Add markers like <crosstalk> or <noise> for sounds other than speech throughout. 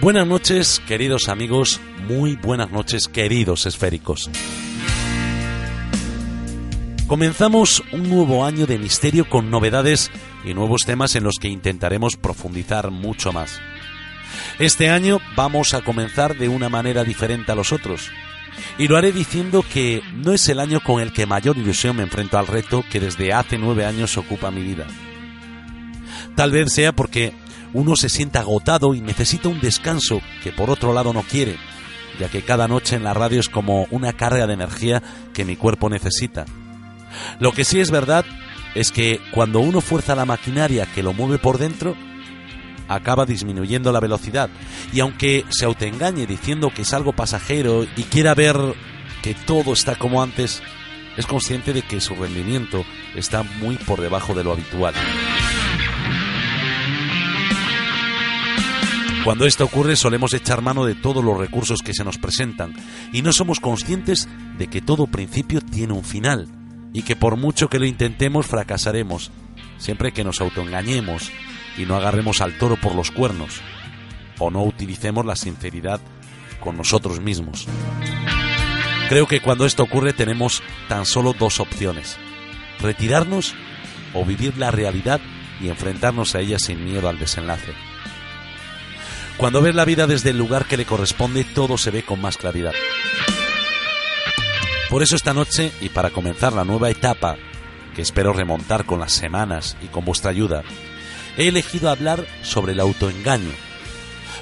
Buenas noches, queridos amigos, muy buenas noches, queridos esféricos. Comenzamos un nuevo año de misterio con novedades y nuevos temas en los que intentaremos profundizar mucho más. Este año vamos a comenzar de una manera diferente a los otros. Y lo haré diciendo que no es el año con el que mayor ilusión me enfrento al reto que desde hace nueve años ocupa mi vida. Tal vez sea porque uno se siente agotado y necesita un descanso que por otro lado no quiere, ya que cada noche en la radio es como una carga de energía que mi cuerpo necesita. Lo que sí es verdad es que cuando uno fuerza la maquinaria que lo mueve por dentro, acaba disminuyendo la velocidad. Y aunque se autoengañe diciendo que es algo pasajero y quiera ver que todo está como antes, es consciente de que su rendimiento está muy por debajo de lo habitual. Cuando esto ocurre solemos echar mano de todos los recursos que se nos presentan y no somos conscientes de que todo principio tiene un final y que por mucho que lo intentemos fracasaremos, siempre que nos autoengañemos y no agarremos al toro por los cuernos o no utilicemos la sinceridad con nosotros mismos. Creo que cuando esto ocurre tenemos tan solo dos opciones, retirarnos o vivir la realidad y enfrentarnos a ella sin miedo al desenlace. Cuando ves la vida desde el lugar que le corresponde, todo se ve con más claridad. Por eso esta noche, y para comenzar la nueva etapa, que espero remontar con las semanas y con vuestra ayuda, he elegido hablar sobre el autoengaño,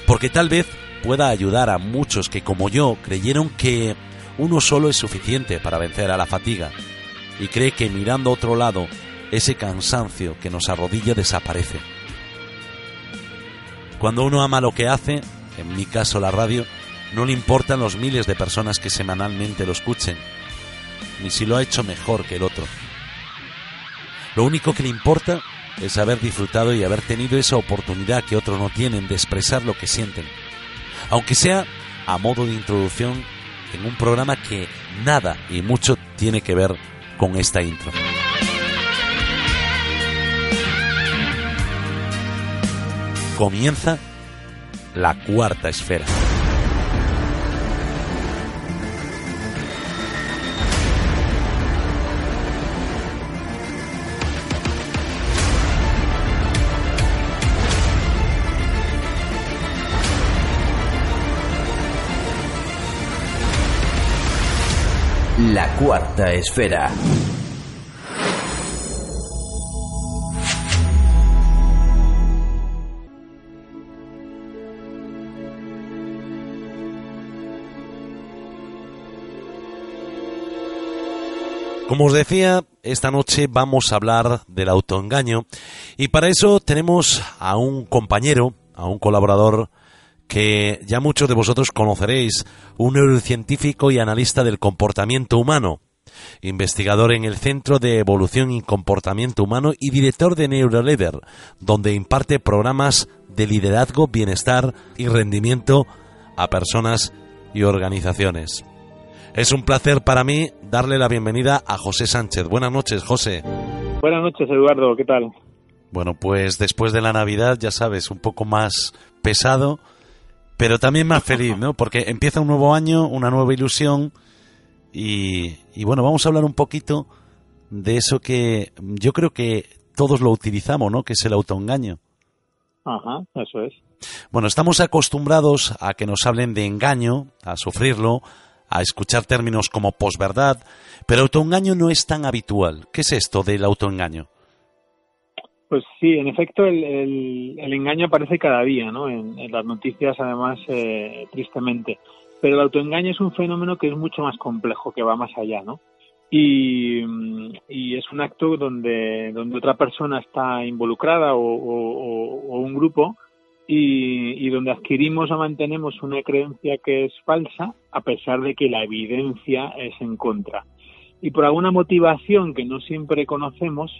porque tal vez pueda ayudar a muchos que como yo creyeron que uno solo es suficiente para vencer a la fatiga y cree que mirando a otro lado ese cansancio que nos arrodilla desaparece. Cuando uno ama lo que hace, en mi caso la radio, no le importan los miles de personas que semanalmente lo escuchen, ni si lo ha hecho mejor que el otro. Lo único que le importa es haber disfrutado y haber tenido esa oportunidad que otros no tienen de expresar lo que sienten, aunque sea a modo de introducción en un programa que nada y mucho tiene que ver con esta intro. Comienza la cuarta esfera. La cuarta esfera. Como os decía, esta noche vamos a hablar del autoengaño y para eso tenemos a un compañero, a un colaborador que ya muchos de vosotros conoceréis, un neurocientífico y analista del comportamiento humano, investigador en el Centro de Evolución y Comportamiento Humano y director de NeuroLeader, donde imparte programas de liderazgo, bienestar y rendimiento a personas y organizaciones. Es un placer para mí darle la bienvenida a José Sánchez. Buenas noches, José. Buenas noches, Eduardo. ¿Qué tal? Bueno, pues después de la Navidad, ya sabes, un poco más pesado, pero también más feliz, ¿no? Porque empieza un nuevo año, una nueva ilusión y, y, bueno, vamos a hablar un poquito de eso que yo creo que todos lo utilizamos, ¿no? Que es el autoengaño. Ajá, eso es. Bueno, estamos acostumbrados a que nos hablen de engaño, a sufrirlo, a escuchar términos como posverdad, pero autoengaño no es tan habitual. ¿Qué es esto del autoengaño? Pues sí, en efecto, el, el, engaño aparece cada día, ¿no? En, las noticias, además, eh, tristemente. Pero el autoengaño es un fenómeno que es mucho más complejo, que va más allá, ¿no? Y, y es un acto donde, donde otra persona está involucrada o, un grupo y, y, donde adquirimos o mantenemos una creencia que es falsa a pesar de que la evidencia es en contra. Y por alguna motivación que no siempre conocemos,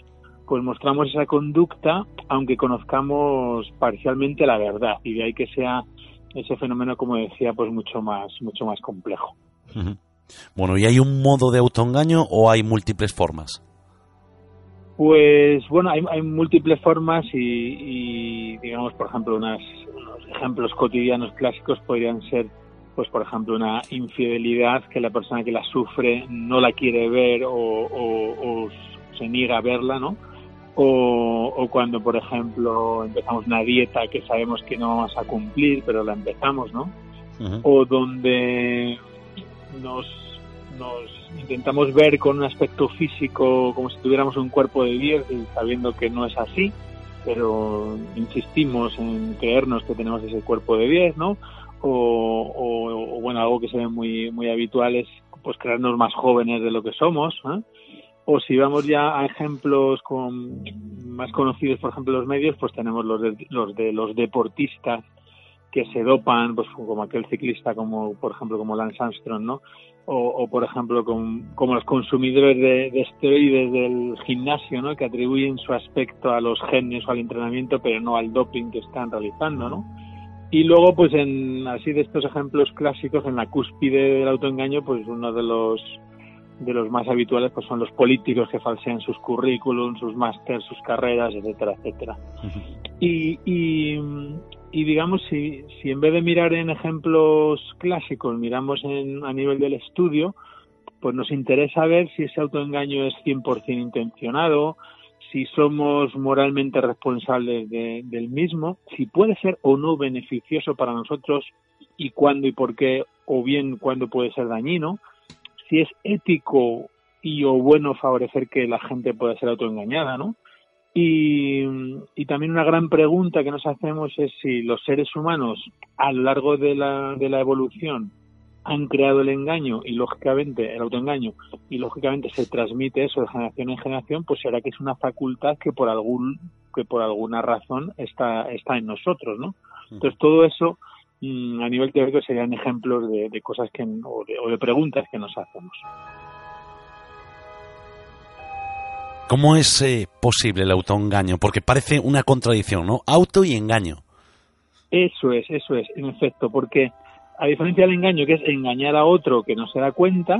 pues mostramos esa conducta aunque conozcamos parcialmente la verdad. Y de ahí que sea ese fenómeno como decía pues mucho más mucho más complejo. Bueno y hay un modo de autoengaño o hay múltiples formas pues bueno hay, hay múltiples formas y, digamos por ejemplo unas, unos ejemplos cotidianos clásicos podrían ser pues por ejemplo una infidelidad que la persona que la sufre no la quiere ver o, o se niega a verla no o, cuando, por ejemplo, empezamos una dieta que sabemos que no vamos a cumplir, pero la empezamos, ¿no? O donde nos, nos intentamos ver con un aspecto físico como si tuviéramos un cuerpo de 10 sabiendo que no es así, pero insistimos en creernos que tenemos ese cuerpo de 10, ¿no? O, o, bueno, algo que se ve muy, muy habitual es pues creernos más jóvenes de lo que somos, ¿eh? O si vamos ya a ejemplos con, más conocidos, por ejemplo, los medios, pues tenemos los de los, de los deportistas que se dopan, pues como aquel ciclista, como por ejemplo como Lance Armstrong, ¿no? O, por ejemplo como los consumidores de, esteroides del gimnasio, ¿no? Que atribuyen su aspecto a los genes o al entrenamiento, pero no al doping que están realizando, ¿no? Y luego, pues en así de estos ejemplos clásicos, en la cúspide del autoengaño, pues uno de los de los más habituales pues son los políticos que falsean sus currículums, sus másteres, sus carreras, etcétera, etcétera. y, y, digamos, si, si en vez de mirar en ejemplos clásicos, miramos en, a nivel del estudio, pues nos interesa ver si ese autoengaño es 100% intencionado, si somos moralmente responsables del mismo, si puede ser o no beneficioso para nosotros y cuándo y por qué, o bien cuándo puede ser dañino, si es ético y o bueno favorecer que la gente pueda ser autoengañada, ¿no? Y, y, también una gran pregunta que nos hacemos es si los seres humanos a lo largo de la, de la evolución han creado el engaño y lógicamente el autoengaño y lógicamente se transmite eso de generación en generación, pues será que es una facultad que por algún que por alguna razón está está en nosotros, ¿no? Entonces todo eso Mm, a nivel teórico serían ejemplos de, cosas que o de, preguntas que nos hacemos. ¿Cómo es eh, posible el autoengaño? Porque parece una contradicción, ¿no? Auto y engaño. Eso es, eso es, en efecto, porque a diferencia del engaño, que es engañar a otro que no se da cuenta,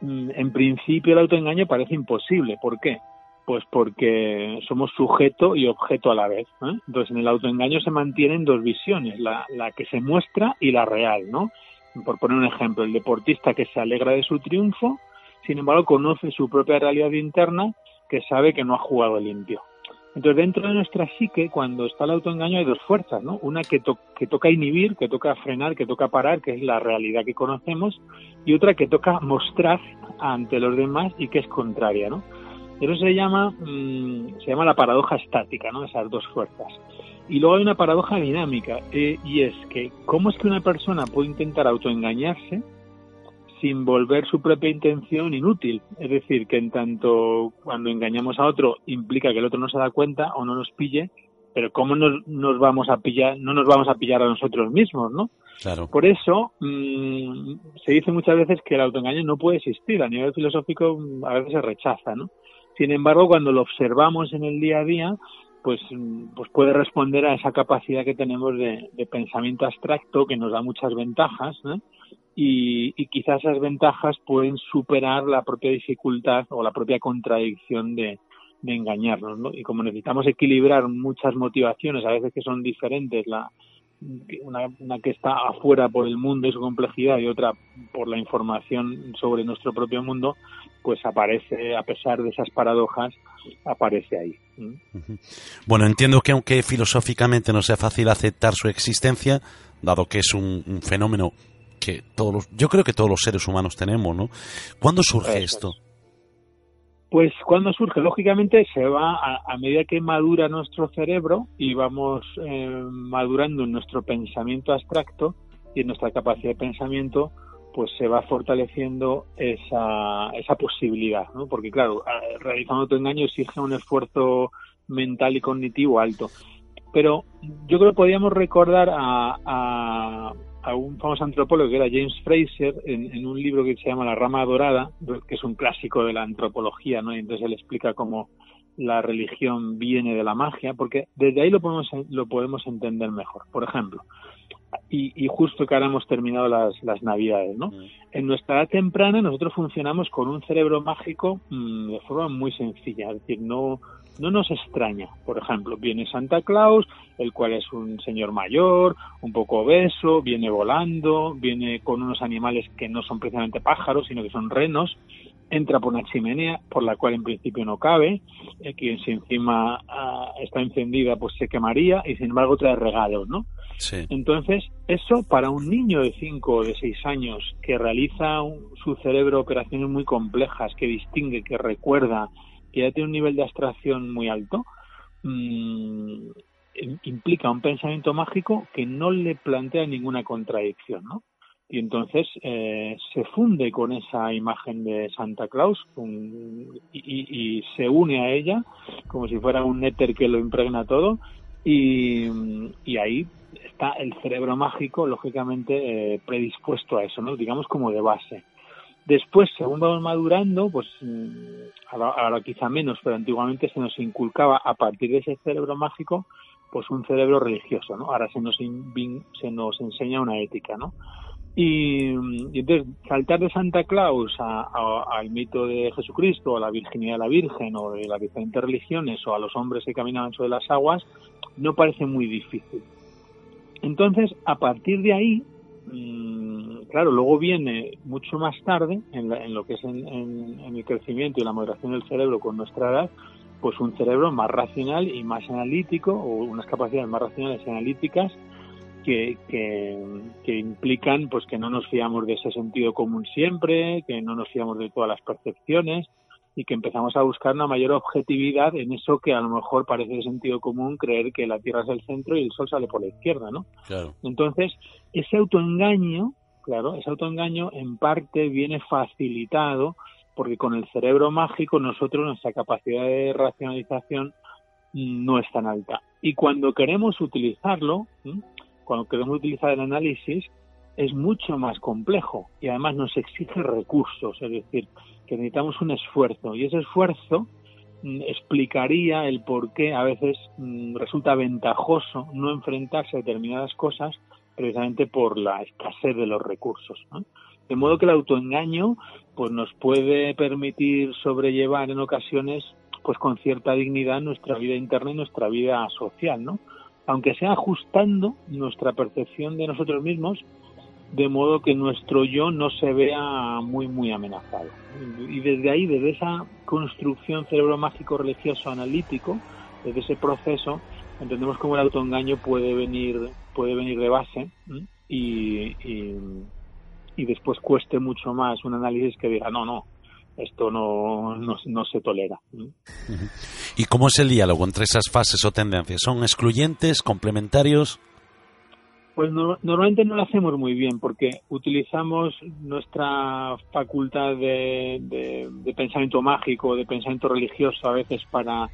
mm, en principio el autoengaño parece imposible. ¿Por qué? Pues porque somos sujeto y objeto a la vez. Entonces, en el autoengaño se mantienen dos visiones, la, la que se muestra y la real, ¿no? Por poner un ejemplo, el deportista que se alegra de su triunfo, sin embargo, conoce su propia realidad interna, que sabe que no ha jugado limpio. Entonces, dentro de nuestra psique, cuando está el autoengaño, hay dos fuerzas, ¿no? Una que, que toca inhibir, que toca frenar, que toca parar, que es la realidad que conocemos, y otra que toca mostrar ante los demás y que es contraria, ¿no? Eso se llama, mm, se llama la paradoja estática, ¿no? Esas dos fuerzas. Y luego hay una paradoja dinámica, eh, y es que, ¿cómo es que una persona puede intentar autoengañarse sin volver su propia intención inútil? Es decir, que en tanto cuando engañamos a otro implica que el otro no se da cuenta o no nos pille, pero ¿cómo nos, nos vamos a pillar, no nos vamos a pillar a nosotros mismos, ¿no? Claro. Por eso mm, se dice muchas veces que el autoengaño no puede existir. A nivel filosófico a veces se rechaza, ¿no? Sin embargo, cuando lo observamos en el día a día, pues, pues puede responder a esa capacidad que tenemos de, pensamiento abstracto que nos da muchas ventajas y, y, quizás esas ventajas pueden superar la propia dificultad o la propia contradicción de, engañarnos. ¿no? Y como necesitamos equilibrar muchas motivaciones, a veces que son diferentes, la, una, una, que está afuera por el mundo y su complejidad y otra por la información sobre nuestro propio mundo, pues aparece, a pesar de esas paradojas, aparece ahí. Bueno, entiendo que aunque filosóficamente no sea fácil aceptar su existencia, dado que es un, fenómeno que todos los, yo creo que todos los seres humanos tenemos, ¿no? ¿Cuándo surge esto? Pues cuando surge, lógicamente se va a, medida que madura nuestro cerebro y vamos eh, madurando en nuestro pensamiento abstracto y en nuestra capacidad de pensamiento, pues se va fortaleciendo esa, esa posibilidad, ¿no? Porque claro, realizando autoengaño exige un esfuerzo mental y cognitivo alto. Pero yo creo que podríamos recordar a, a, un famoso antropólogo que era James Fraser en, un libro que se llama La rama dorada, que es un clásico de la antropología, ¿no? Y entonces él explica cómo la religión viene de la magia, porque desde ahí lo podemos, lo podemos entender mejor. Por ejemplo, y, justo que ahora hemos terminado las, las navidades, ¿no? Mm. En nuestra edad temprana nosotros funcionamos con un cerebro mágico mm, de forma muy sencilla, es decir, no, no nos extraña. Por ejemplo, viene Santa Claus, el cual es un señor mayor, un poco obeso, viene volando, viene con unos animales que no son precisamente pájaros, sino que son renos, entra por una chimenea por la cual en principio no cabe, eh, que si encima ah, está encendida pues se quemaría y sin embargo trae regalos, ¿no? Entonces, eso para un niño de 5 o de 6 años que realiza su cerebro operaciones muy complejas, que distingue, que recuerda, que ya tiene un nivel de abstracción muy alto, mm, implica un pensamiento mágico que no le plantea ninguna contradicción, ¿no? Y entonces eh, se funde con esa imagen de Santa Claus y, se une a ella como si fuera un éter que lo impregna todo y, ahí está el cerebro mágico, lógicamente, eh, predispuesto a eso. Digamos como de base. Después, según vamos madurando, pues mm, ahora, quizá menos, pero antiguamente se nos inculcaba a partir de ese cerebro mágico, pues un cerebro religioso, ¿no? Ahora se nos, se nos enseña una ética, ¿no? Y, entonces, saltar de Santa Claus al mito de Jesucristo, a la virginidad de la Virgen, o de las diferentes religiones, o a los hombres que caminaban sobre las aguas, no parece muy difícil. Entonces, a partir de ahí, claro, luego viene mucho más tarde, en, lo que es en, el crecimiento y la moderación del cerebro con nuestra edad, pues un cerebro más racional y más analítico, o unas capacidades más racionales y analíticas que, que, implican pues que no nos fiamos de ese sentido común siempre, que no nos fiamos de todas las percepciones, y que empezamos a buscar una mayor objetividad en eso que a lo mejor parece de sentido común creer que la Tierra es el centro y el Sol sale por la izquierda, ¿no? Claro. Entonces, ese autoengaño, claro, ese autoengaño en parte viene facilitado porque con el cerebro mágico nosotros nuestra capacidad de racionalización no es tan alta. Y cuando queremos utilizarlo, cuando queremos utilizar el análisis, es mucho más complejo y además nos exige recursos, es decir, que necesitamos un esfuerzo y ese esfuerzo mm, explicaría el por qué a veces mm, resulta ventajoso no enfrentarse a determinadas cosas precisamente por la escasez de los recursos. De modo que el autoengaño pues nos puede permitir sobrellevar en ocasiones pues con cierta dignidad nuestra vida interna y nuestra vida social, ¿no? Aunque sea ajustando nuestra percepción de nosotros mismos de modo que nuestro yo no se vea muy, muy amenazado. Y desde ahí, desde esa construcción cerebro mágico religioso analítico, desde ese proceso, entendemos cómo el autoengaño puede venir, puede venir de base y, y, después cueste mucho más un análisis que diga, no, no, esto no, no, no, se tolera. ¿Y cómo es el diálogo entre esas fases o tendencias? ¿Son excluyentes, complementarios? Pues normalmente no lo hacemos muy bien porque utilizamos nuestra facultad de, pensamiento mágico, de pensamiento religioso a veces para,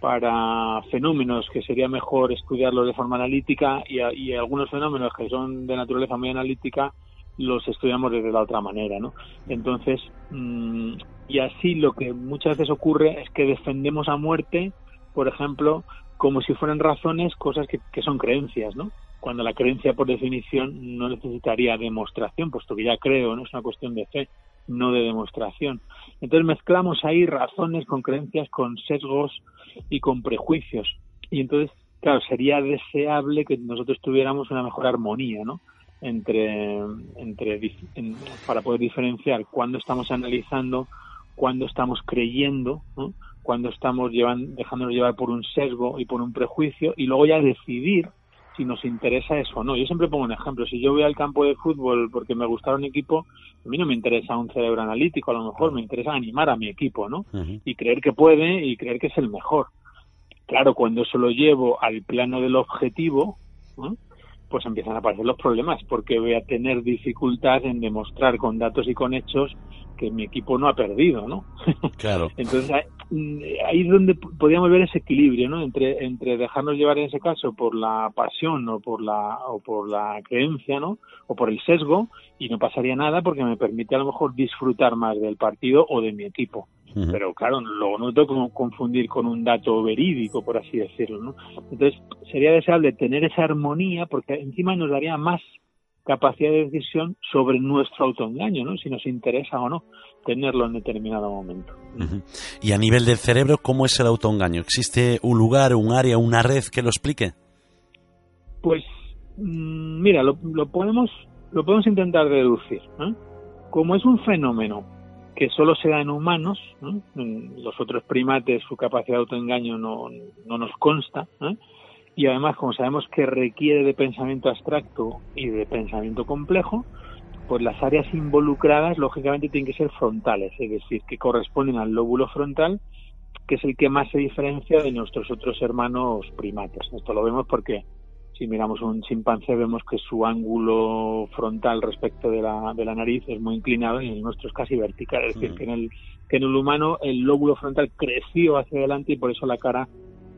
para fenómenos que sería mejor estudiarlos de forma analítica y, algunos fenómenos que son de naturaleza muy analítica los estudiamos desde la otra manera, ¿no? Entonces, mm, y así lo que muchas veces ocurre es que defendemos a muerte, por ejemplo, como si fueran razones, cosas que son creencias, ¿no? Cuando la creencia por definición no necesitaría demostración, puesto que ya creo, no es una cuestión de fe, no de demostración. Entonces mezclamos ahí razones con creencias, con sesgos y con prejuicios. Y entonces, claro, sería deseable que nosotros tuviéramos una mejor armonía, ¿no? Entre, entre para poder diferenciar cuándo estamos analizando, cuándo estamos creyendo, ¿no? cuándo estamos llevan, dejándonos llevar por un sesgo y por un prejuicio, y luego ya decidir si nos interesa eso o no. Yo siempre pongo un ejemplo. Si yo voy al campo de fútbol porque me gustaron un equipo, a mí no me interesa un cerebro analítico, a lo mejor me interesa animar a mi equipo, ¿no? Y creer que puede y creer que es el mejor. Claro, cuando eso lo llevo al plano del objetivo, pues empiezan a aparecer los problemas, porque voy a tener dificultad en demostrar con datos y con hechos que mi equipo no ha perdido, ¿no? <laughs> Claro. Entonces ahí es donde podríamos ver ese equilibrio, ¿no? Entre entre dejarnos llevar en ese caso por la pasión o por la o por la creencia, ¿no? O por el sesgo y no pasaría nada porque me permite a lo mejor disfrutar más del partido o de mi equipo. Pero claro, luego no tengo que confundir con un dato verídico, por así decirlo, ¿no? Entonces sería deseable tener esa armonía porque encima nos daría más capacidad de decisión sobre nuestro autoengaño, ¿no? Si nos interesa o no tenerlo en determinado momento. Y a nivel del cerebro, ¿cómo es el autoengaño? ¿Existe un lugar, un área, una red que lo explique? Pues mm, mira, lo, podemos lo podemos intentar deducir. Como es un fenómeno que solo se da en humanos, en los otros primates su capacidad de autoengaño no, no nos consta. Y además como sabemos que requiere de pensamiento abstracto y de pensamiento complejo, pues las áreas involucradas lógicamente tienen que ser frontales, es decir, que corresponden al lóbulo frontal, que es el que más se diferencia de nuestros otros hermanos primates. Esto lo vemos porque si miramos un chimpancé vemos que su ángulo frontal respecto de la, de la nariz es muy inclinado y el nuestro es casi vertical, es decir, mm. que en el que en el humano el lóbulo frontal creció hacia adelante y por eso la cara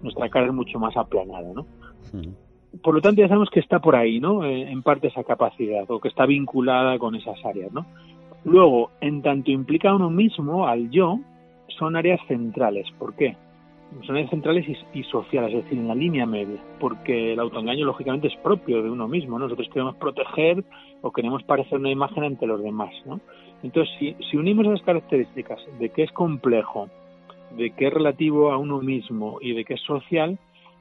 nuestra cara es mucho más aplanada, ¿no? Por lo tanto, ya sabemos que está por ahí, ¿no? Eh, en parte esa capacidad, o que está vinculada con esas áreas, ¿no? Luego, en tanto implica a uno mismo, al yo, son áreas centrales. ¿Por qué? Son áreas centrales y, sociales, es decir, en la línea media, porque el autoengaño, lógicamente, es propio de uno mismo, Nosotros queremos proteger o queremos parecer una imagen ante los demás, ¿no? Entonces, si, si unimos esas características de que es complejo, de que es relativo a uno mismo y de que es social,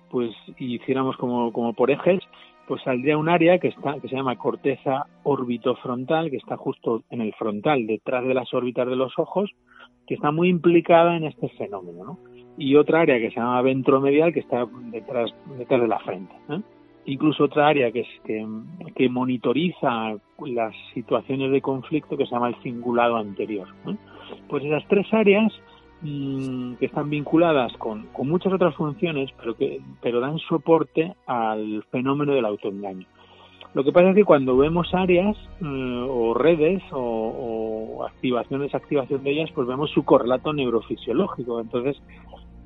pues hiciéramos como, como por ejes, pues saldría un área que está que se llama corteza orbitofrontal, que está justo en el frontal, detrás de las órbitas de los ojos, que está muy implicada en este fenómeno, ¿no? Y otra área que se llama ventromedial, que está detrás, detrás de la frente. ¿eh? Incluso otra área que, es, que, que monitoriza las situaciones de conflicto, que se llama el cingulado anterior. ¿eh? Pues esas tres áreas Mm, que están vinculadas con, con, muchas otras funciones, pero que pero dan soporte al fenómeno del autoengaño. Lo que pasa es que cuando vemos áreas eh, o redes o, activación, desactivación de ellas, pues vemos su correlato neurofisiológico. Entonces,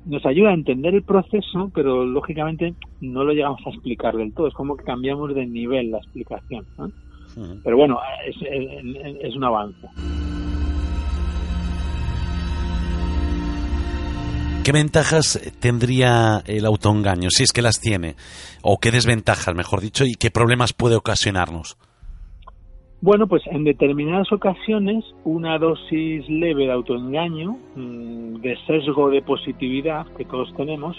nos ayuda a entender el proceso, pero lógicamente no lo llegamos a explicar del todo. Es como que cambiamos de nivel la explicación. Pero bueno, es, es un avance. ¿Qué ventajas tendría el autoengaño, si es que las tiene? ¿O qué desventajas, mejor dicho, y qué problemas puede ocasionarnos? Bueno, pues en determinadas ocasiones una dosis leve de autoengaño, mm, de sesgo de positividad que todos tenemos,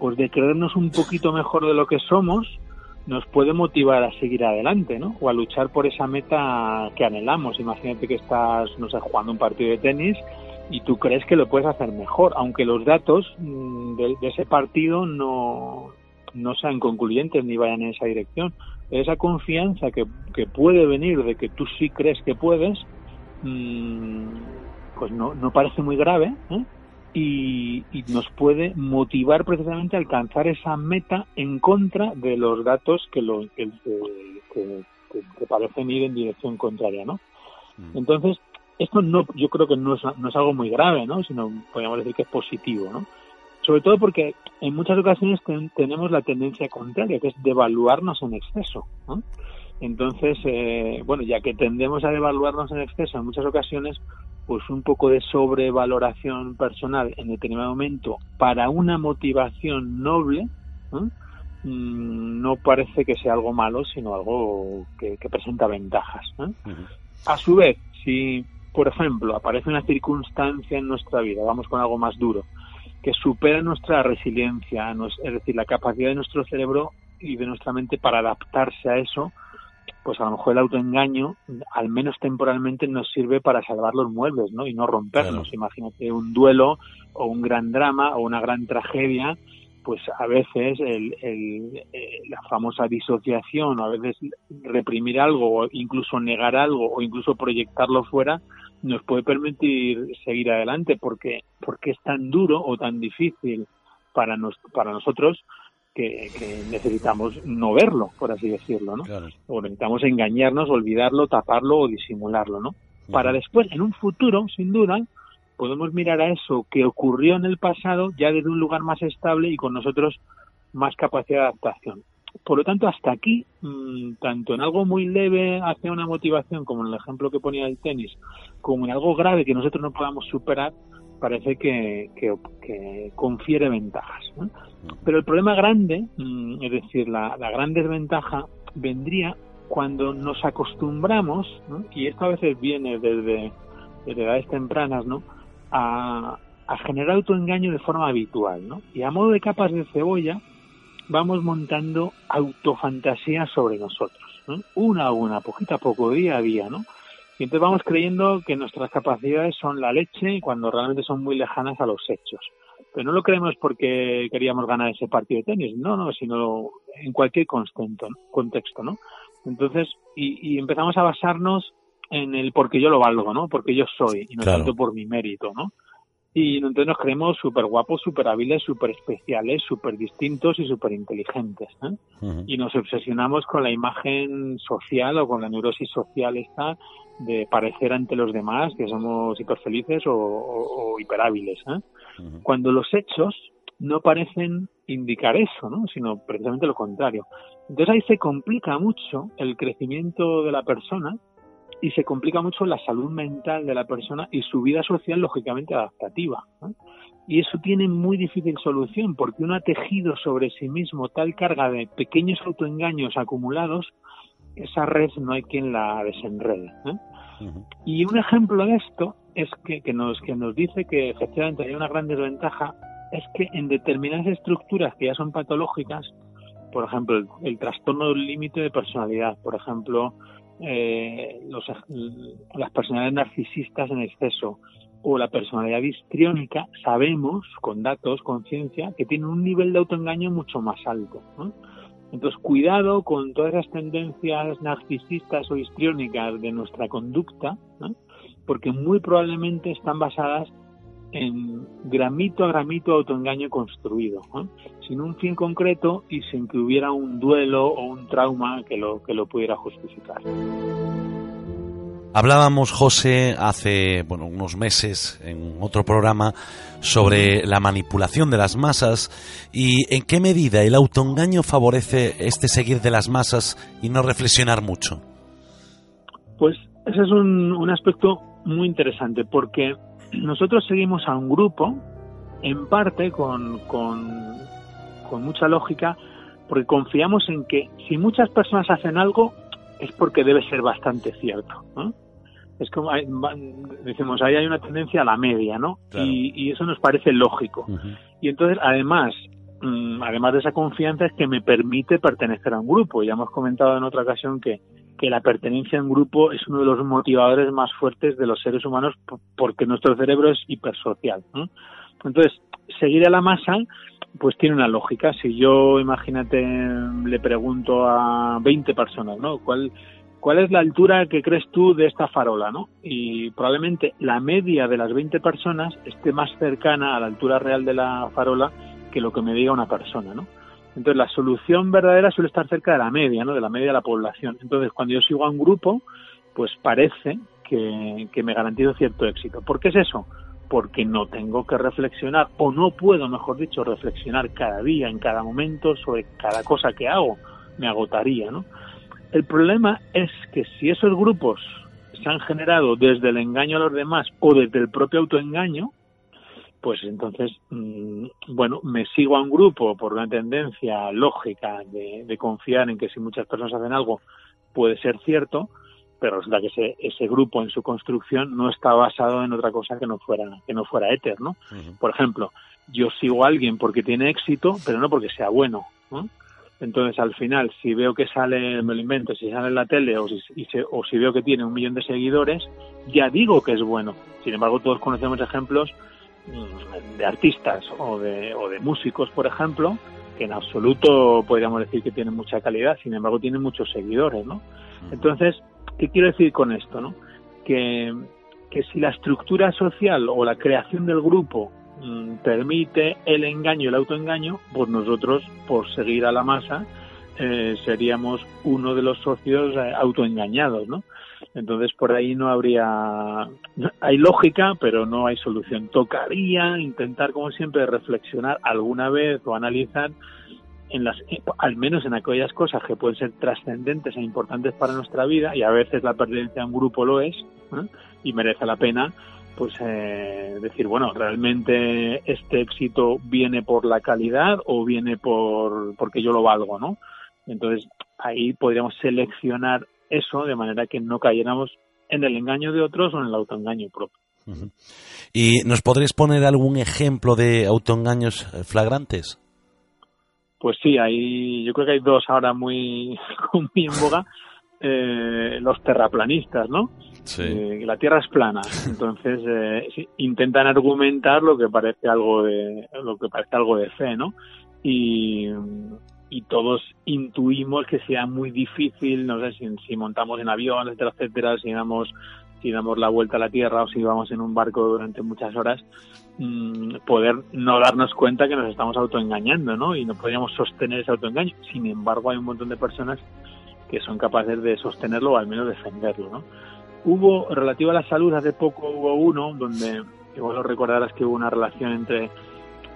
pues de creernos un poquito mejor de lo que somos, nos puede motivar a seguir adelante, ¿no? O a luchar por esa meta que anhelamos. Imagínate que estás, no sé, jugando un partido de tenis y tú crees que lo puedes hacer mejor, aunque los datos mm, de, ese partido no, no sean concluyentes ni vayan en esa dirección. Esa confianza que, que puede venir de que tú sí crees que puedes, mm, pues no, no parece muy grave ¿eh? y, nos puede motivar precisamente a alcanzar esa meta en contra de los datos que, lo, que, que parecen ir en dirección contraria, ¿no? Mm. Entonces, esto no, yo creo que no es, no es algo muy grave, ¿no? Sino podríamos decir que es positivo, ¿no? Sobre todo porque en muchas ocasiones tenemos la tendencia contraria, que es devaluarnos en exceso, ¿no? Entonces, eh, bueno, ya que tendemos a devaluarnos en exceso en muchas ocasiones, pues un poco de sobrevaloración personal en determinado momento para una motivación noble, ¿no? Mm, no parece que sea algo malo, sino algo que, presenta ventajas. A su vez, si por ejemplo, aparece una circunstancia en nuestra vida, vamos con algo más duro, que supera nuestra resiliencia, es decir, la capacidad de nuestro cerebro y de nuestra mente para adaptarse a eso, pues a lo mejor el autoengaño, al menos temporalmente, nos sirve para salvar los muebles, ¿no? Y no rompernos. Imagínate un duelo o un gran drama o una gran tragedia, pues a veces el, eh, la famosa disociación, o a veces reprimir algo, o incluso negar algo, o incluso proyectarlo fuera, nos puede permitir seguir adelante porque porque es tan duro o tan difícil para nos, para nosotros que, necesitamos no verlo, por así decirlo, ¿no? O necesitamos engañarnos, olvidarlo, taparlo o disimularlo, ¿no? Para después, en un futuro, sin duda, podemos mirar a eso que ocurrió en el pasado ya desde un lugar más estable y con nosotros más capacidad de adaptación. Por lo tanto, hasta aquí, mm, tanto en algo muy leve hacia una motivación, como en el ejemplo que ponía del tenis, como en algo grave que nosotros no podamos superar, parece que, confiere ventajas. Pero el problema grande, mm, es decir, la, gran desventaja, vendría cuando nos acostumbramos, y esto a veces viene desde edades tempranas, ¿no? A, a generar autoengaño de forma habitual. ¿no? Y a modo de capas de cebolla, vamos montando autofantasías sobre nosotros, una a una, poquito a poco, día a día, ¿no? Y entonces vamos creyendo que nuestras capacidades son la leche cuando realmente son muy lejanas a los hechos. Pero no lo creemos porque queríamos ganar ese partido de tenis, no, no, sino en cualquier contexto, ¿no? Entonces, y, empezamos a basarnos en el porque yo lo valgo, ¿no? Porque yo soy, y no tanto por mi mérito, ¿no? y entonces nos creemos súper guapos, súper hábiles, súper especiales, súper distintos y súper inteligentes. ¿eh? Y nos obsesionamos con la imagen social o con la neurosis social esta de parecer ante los demás que somos hiper felices o, o, hábiles. ¿eh? Cuando los hechos no parecen indicar eso, ¿no? sino precisamente lo contrario. Entonces ahí se complica mucho el crecimiento de la persona y se complica mucho la salud mental de la persona y su vida social lógicamente adaptativa. Y eso tiene muy difícil solución porque uno ha tejido sobre sí mismo tal carga de pequeños autoengaños acumulados, esa red no hay quien la desenrede. ¿eh? Y un ejemplo de esto es que, que, nos, que nos dice que efectivamente hay una gran desventaja, es que en determinadas estructuras que ya son patológicas, por ejemplo, el, el trastorno del límite de personalidad, por ejemplo, eh, los, las personalidades narcisistas en exceso o la personalidad histriónica, sabemos con datos, con ciencia, que tienen un nivel de autoengaño mucho más alto. Entonces, cuidado con todas esas tendencias narcisistas o histriónicas de nuestra conducta, porque muy probablemente están basadas en gramito a gramito autoengaño construido, sin un fin concreto y sin que hubiera un duelo o un trauma que lo, que lo pudiera justificar. Hablábamos, José, hace bueno, unos meses en otro programa sobre la manipulación de las masas y en qué medida el autoengaño favorece este seguir de las masas y no reflexionar mucho. Pues ese es un, un aspecto muy interesante porque nosotros seguimos a un grupo, en parte con, con, mucha lógica, porque confiamos en que si muchas personas hacen algo, es porque debe ser bastante cierto. Es como, decimos, ahí hay una tendencia a la media, ¿no? Y, eso nos parece lógico. Y entonces, además, mm, además de esa confianza, es que me permite pertenecer a un grupo. Ya hemos comentado en otra ocasión que que la pertenencia en grupo es uno de los motivadores más fuertes de los seres humanos porque nuestro cerebro es hipersocial. Entonces, seguir a la masa pues tiene una lógica. Si yo, imagínate, le pregunto a 20 personas, ¿no? ¿Cuál, ¿Cuál es la altura que crees tú de esta farola, no? Y probablemente la media de las 20 personas esté más cercana a la altura real de la farola que lo que me diga una persona, ¿no? Entonces, la solución verdadera suele estar cerca de la media, ¿no? De la media de la población. Entonces, cuando yo sigo a un grupo, pues parece que, me garantizo cierto éxito. ¿Por qué es eso? Porque no tengo que reflexionar, o no puedo, mejor dicho, reflexionar cada día, en cada momento, sobre cada cosa que hago. Me agotaría, ¿no? El problema es que si esos grupos se han generado desde el engaño a los demás o desde el propio autoengaño, pues entonces, mm, bueno, me sigo a un grupo por una tendencia lógica de, confiar en que si muchas personas hacen algo puede ser cierto, pero resulta que ese, ese grupo en su construcción no está basado en otra cosa que no fuera que no fuera éter, ¿no? Por ejemplo, yo sigo a alguien porque tiene éxito, pero no porque sea bueno, ¿no? Entonces, al final, si veo que sale, me lo invento, si sale en la tele o si, o si veo que tiene un millón de seguidores, ya digo que es bueno. Sin embargo, todos conocemos ejemplos de artistas o de, o de músicos, por ejemplo, que en absoluto podríamos decir que tienen mucha calidad, sin embargo tienen muchos seguidores, ¿no? Entonces, ¿qué quiero decir con esto, no? Que, que si la estructura social o la creación del grupo mm, permite el engaño, el autoengaño, pues nosotros, por seguir a la masa, eh, seríamos uno de los socios eh, autoengañados, ¿no? Entonces por ahí no habría, hay lógica, pero no hay solución. Tocaría intentar, como siempre, reflexionar alguna vez o analizar en las, al menos en aquellas cosas que pueden ser trascendentes e importantes para nuestra vida y a veces la pertenencia a un grupo lo es y merece la pena pues eh, decir, bueno, realmente este éxito viene por la calidad o viene por porque yo lo valgo, ¿no? Entonces ahí podríamos seleccionar eso de manera que no cayéramos en el engaño de otros o en el autoengaño propio. ¿Y nos podrías poner algún ejemplo de autoengaños eh, flagrantes? Pues sí, hay, yo creo que hay dos ahora muy, <laughs> muy en boga. Eh, los terraplanistas, ¿no? Sí. Eh, la Tierra es plana, <laughs> entonces eh, intentan argumentar lo que parece algo de lo que parece algo de fe, ¿no? Y, y todos intuimos que sea muy difícil, no sé si, si montamos en avión, etcétera, etcétera, si damos si damos la vuelta a la Tierra o si vamos en un barco durante muchas horas, mmm, poder no darnos cuenta que nos estamos autoengañando, ¿no? Y no podríamos sostener ese autoengaño. Sin embargo, hay un montón de personas que son capaces de sostenerlo o al menos defenderlo, ¿no? Hubo, relativo a la salud, hace poco hubo uno donde, igual lo recordarás que hubo una relación entre,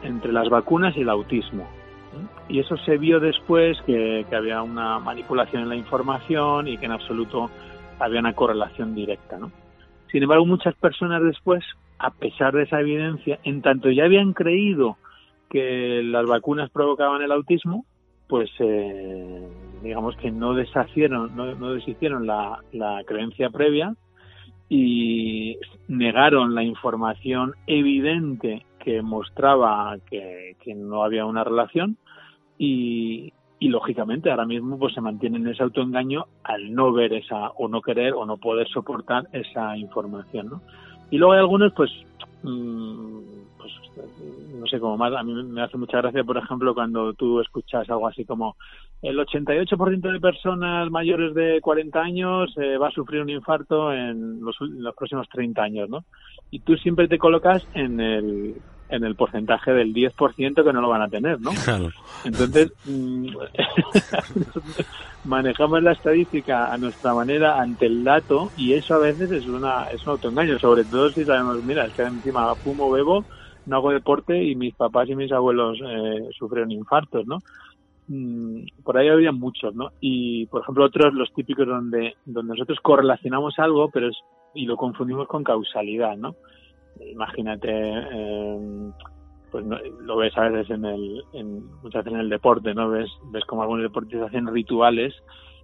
entre las vacunas y el autismo. Y eso se vio después que, había una manipulación en la información y que en absoluto había una correlación directa, ¿no? Sin embargo, muchas personas después, a pesar de esa evidencia, en tanto ya habían creído que las vacunas provocaban el autismo, pues eh, digamos que no deshacieron, no, deshicieron la creencia previa y negaron la información evidente que mostraba que, no había una relación y, y lógicamente ahora mismo pues se mantiene en ese autoengaño al no ver esa o no querer o no poder soportar esa información ¿no? y luego hay algunos pues mmm, no sé cómo más a mí me hace mucha gracia por ejemplo cuando tú escuchas algo así como el 88% de personas mayores de 40 años eh, va a sufrir un infarto en los, en los próximos 30 años ¿no? y tú siempre te colocas en el en el porcentaje del 10% que no lo van a tener, ¿no? Claro. Entonces, mmm, <laughs> manejamos la estadística a nuestra manera ante el dato y eso a veces es, una, es un autoengaño, sobre todo si sabemos, mira, es que encima fumo, bebo, no hago deporte y mis papás y mis abuelos eh, sufrieron infartos, ¿no? Mm, por ahí había muchos, ¿no? Y, por ejemplo, otros, los típicos donde, donde nosotros correlacionamos algo, pero es, y lo confundimos con causalidad, ¿no? imagínate, eh, pues lo ves a veces en el, en, muchas veces en el deporte, ¿no? Ves, ves como algunos deportistas hacen rituales,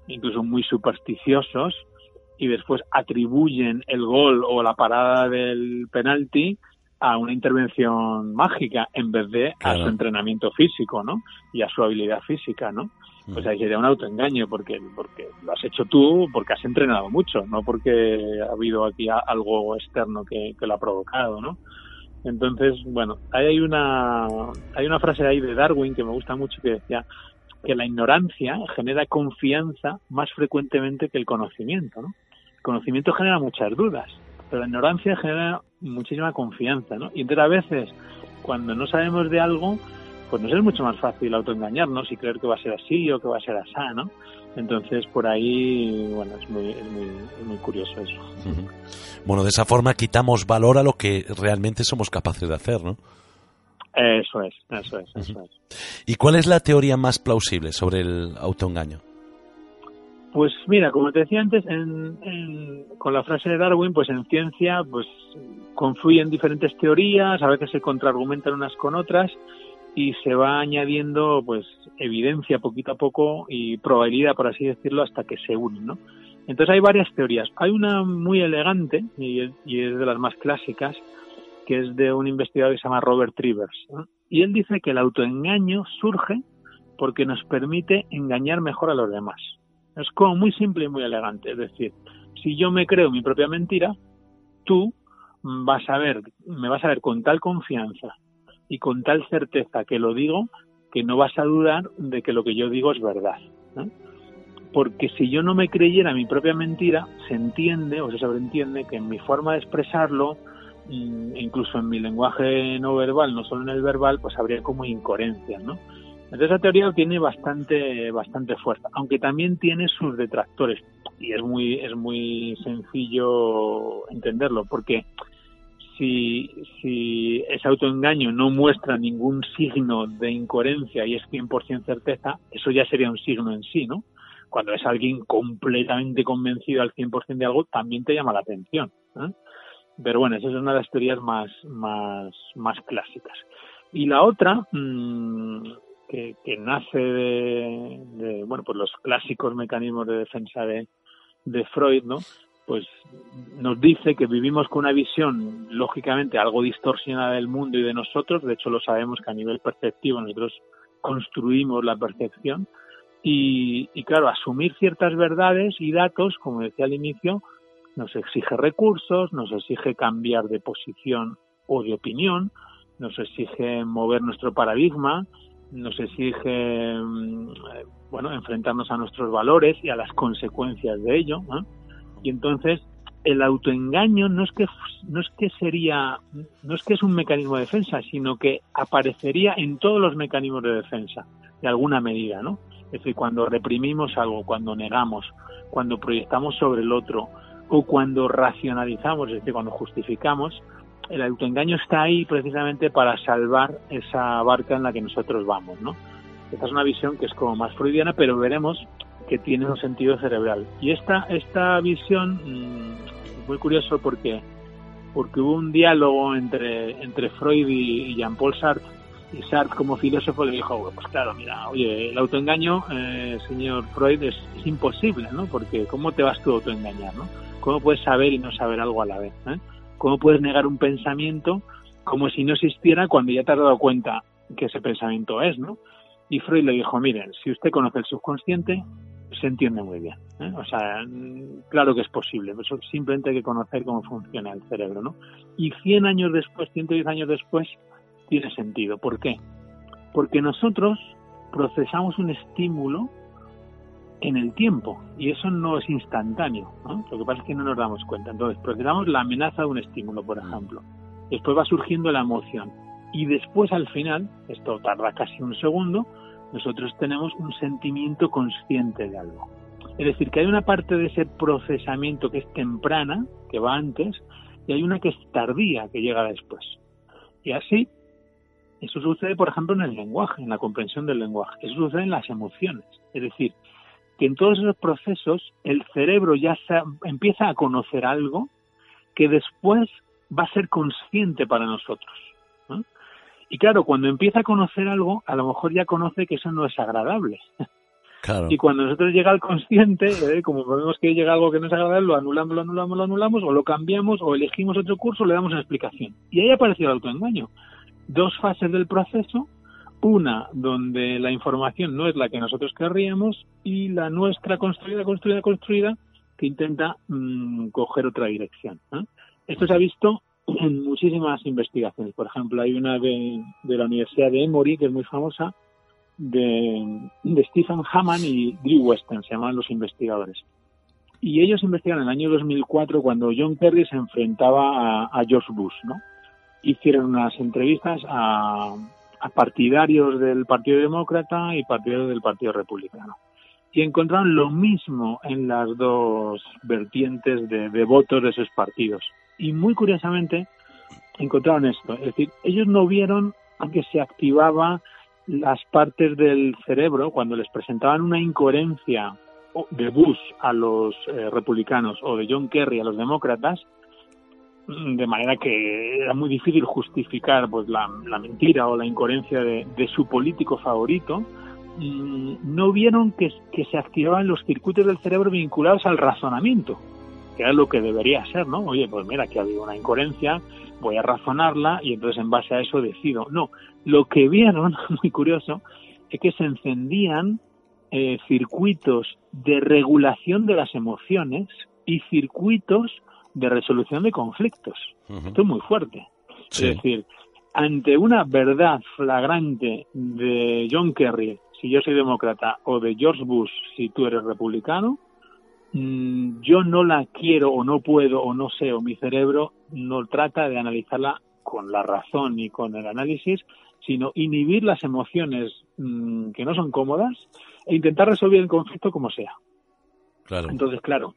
incluso muy supersticiosos, y después atribuyen el gol o la parada del penalti a una intervención mágica en vez de claro. a su entrenamiento físico, ¿no? Y a su habilidad física, ¿no? Pues ahí sería un autoengaño porque porque lo has hecho tú, porque has entrenado mucho, no porque ha habido aquí algo externo que, que lo ha provocado, ¿no? Entonces, bueno, ahí hay una hay una frase ahí de Darwin que me gusta mucho que decía que la ignorancia genera confianza más frecuentemente que el conocimiento, ¿no? El conocimiento genera muchas dudas, pero la ignorancia genera muchísima confianza, ¿no? Y entonces a veces cuando no sabemos de algo, pues nos es mucho más fácil autoengañarnos y creer que va a ser así o que va a ser así, ¿no? Entonces, por ahí, bueno, es muy, es muy, es muy curioso eso. Uh -huh. Bueno, de esa forma quitamos valor a lo que realmente somos capaces de hacer, ¿no? Eso es, eso es, eso uh -huh. es. ¿Y cuál es la teoría más plausible sobre el autoengaño? Pues mira, como te decía antes, en, con la frase de Darwin, pues en ciencia, pues confluyen diferentes teorías, a veces se contraargumentan unas con otras, y se va añadiendo pues evidencia poquito a poco y probabilidad por así decirlo hasta que se unen ¿no? entonces hay varias teorías. Hay una muy elegante y es, de las más clásicas que es de un investigador que se llama Robert Trivers y él dice que el autoengaño surge porque nos permite engañar mejor a los demás es como muy simple y muy elegante es decir si yo me creo mi propia mentira tú vas a ver me vas a ver con tal confianza y con tal certeza que lo digo que no vas a dudar de que lo que yo digo es verdad. ¿no? Porque si yo no me creyera mi propia mentira, se entiende o se sobreentiende que en mi forma de expresarlo mm, incluso en mi lenguaje no verbal, no solo en el verbal, pues habría como incoherencias, ¿no? Entonces esa teoría tiene bastante, bastante fuerza, aunque también tiene sus detractores y es muy, es muy sencillo entenderlo, porque si, si ese autoengaño no muestra ningún signo de incoherencia y es 100% certeza, eso ya sería un signo en sí, ¿no? Cuando es alguien completamente convencido al 100% de algo, también te llama la atención. ¿eh? Pero bueno, esa es una de las teorías más, más, más clásicas. Y la otra, mmm, que, que, nace de, de, bueno, pues los clásicos mecanismos de defensa de, de Freud, ¿no? pues nos dice que vivimos con una visión lógicamente algo distorsionada del mundo y de nosotros, de hecho lo sabemos que a nivel perceptivo nosotros construimos la percepción y, y claro, asumir ciertas verdades y datos, como decía al inicio, nos exige recursos, nos exige cambiar de posición o de opinión, nos exige mover nuestro paradigma, nos exige mm, bueno enfrentarnos a nuestros valores y a las consecuencias de ello. ¿no? Y entonces el autoengaño no es que no es que sería no es que es un mecanismo de defensa, sino que aparecería en todos los mecanismos de defensa de alguna medida, ¿no? Es decir, cuando reprimimos algo, cuando negamos, cuando proyectamos sobre el otro o cuando racionalizamos, es decir, cuando justificamos, el autoengaño está ahí precisamente para salvar esa barca en la que nosotros vamos, ¿no? Esta es una visión que es como más freudiana, pero veremos que tiene un sentido cerebral. Y esta, esta visión es mm, muy curioso porque, porque hubo un diálogo entre, entre Freud y, Jean-Paul Sartre, y Sartre como filósofo le dijo, pues claro, mira, oye, el autoengaño, eh, señor Freud, es, imposible, ¿no? Porque ¿cómo te vas tú a autoengañar, no? ¿Cómo puedes saber y no saber algo a la vez? ¿eh? ¿Cómo puedes negar un pensamiento como si no existiera cuando ya te has dado cuenta que ese pensamiento es, ¿no? Y Freud le dijo, miren, si usted conoce el subconsciente, se entiende muy bien. ¿eh? O sea, claro que es posible, eso simplemente hay que conocer cómo funciona el cerebro, ¿no? Y 100 años después, 110 años después, tiene sentido. ¿Por qué? Porque nosotros procesamos un estímulo en el tiempo y eso no es instantáneo. ¿no? Lo que pasa es que no nos damos cuenta. Entonces, procesamos la amenaza de un estímulo, por ejemplo. Después va surgiendo la emoción. Y después, al final, esto tarda casi un segundo, nosotros tenemos un sentimiento consciente de algo. Es decir, que hay una parte de ese procesamiento que es temprana, que va antes, y hay una que es tardía, que llega después. Y así, eso sucede, por ejemplo, en el lenguaje, en la comprensión del lenguaje. Eso sucede en las emociones. Es decir, que en todos esos procesos el cerebro ya empieza a conocer algo que después va a ser consciente para nosotros. Y claro, cuando empieza a conocer algo, a lo mejor ya conoce que eso no es agradable. <laughs> Y cuando nosotros llega al consciente, ¿eh? como vemos que llega algo que no es agradable, lo anulamos, lo anulamos, lo anulamos, o lo cambiamos, o elegimos otro curso, le damos una explicación. Y ahí apareció el autoengaño. Dos fases del proceso, una donde la información no es la que nosotros querríamos, y la nuestra construida, construida, construida, que intenta mm, coger otra dirección. Esto se ha visto en muchísimas investigaciones. Por ejemplo, hay una de, la Universidad de Emory, que es muy famosa, de, Stephen Hammond y Drew Weston, se llaman los investigadores. Y ellos investigaron en el año 2004 cuando John Kerry se enfrentaba a, George Bush, ¿no? Hicieron unas entrevistas a, a partidarios del Partido Demócrata y partidarios del Partido Republicano. Y encontraron lo mismo en las dos vertientes de, votos de esos partidos. Y muy curiosamente encontraron esto, es decir, ellos no vieron que se activaba las partes del cerebro cuando les presentaban una incoherencia de Bush a los eh, republicanos o de John Kerry a los demócratas, de manera que era muy difícil justificar pues la, mentira o la incoherencia de, de su político favorito, no vieron que, se activaban los circuitos del cerebro vinculados al razonamiento que es lo que debería ser, ¿no? Oye, pues mira, que ha habido una incoherencia, voy a razonarla y entonces en base a eso decido. No, lo que vieron, <laughs> muy curioso, es que se encendían eh, circuitos de regulación de las emociones y circuitos de resolución de conflictos. Esto es muy fuerte. Es decir, ante una verdad flagrante de John Kerry, si yo soy demócrata, o de George Bush, si tú eres republicano, mm, yo no la quiero o no puedo o no sé o mi cerebro no trata de analizarla con la razón y con el análisis, sino inhibir las emociones mm, que no son cómodas e intentar resolver el conflicto como sea. Claro. Entonces, claro,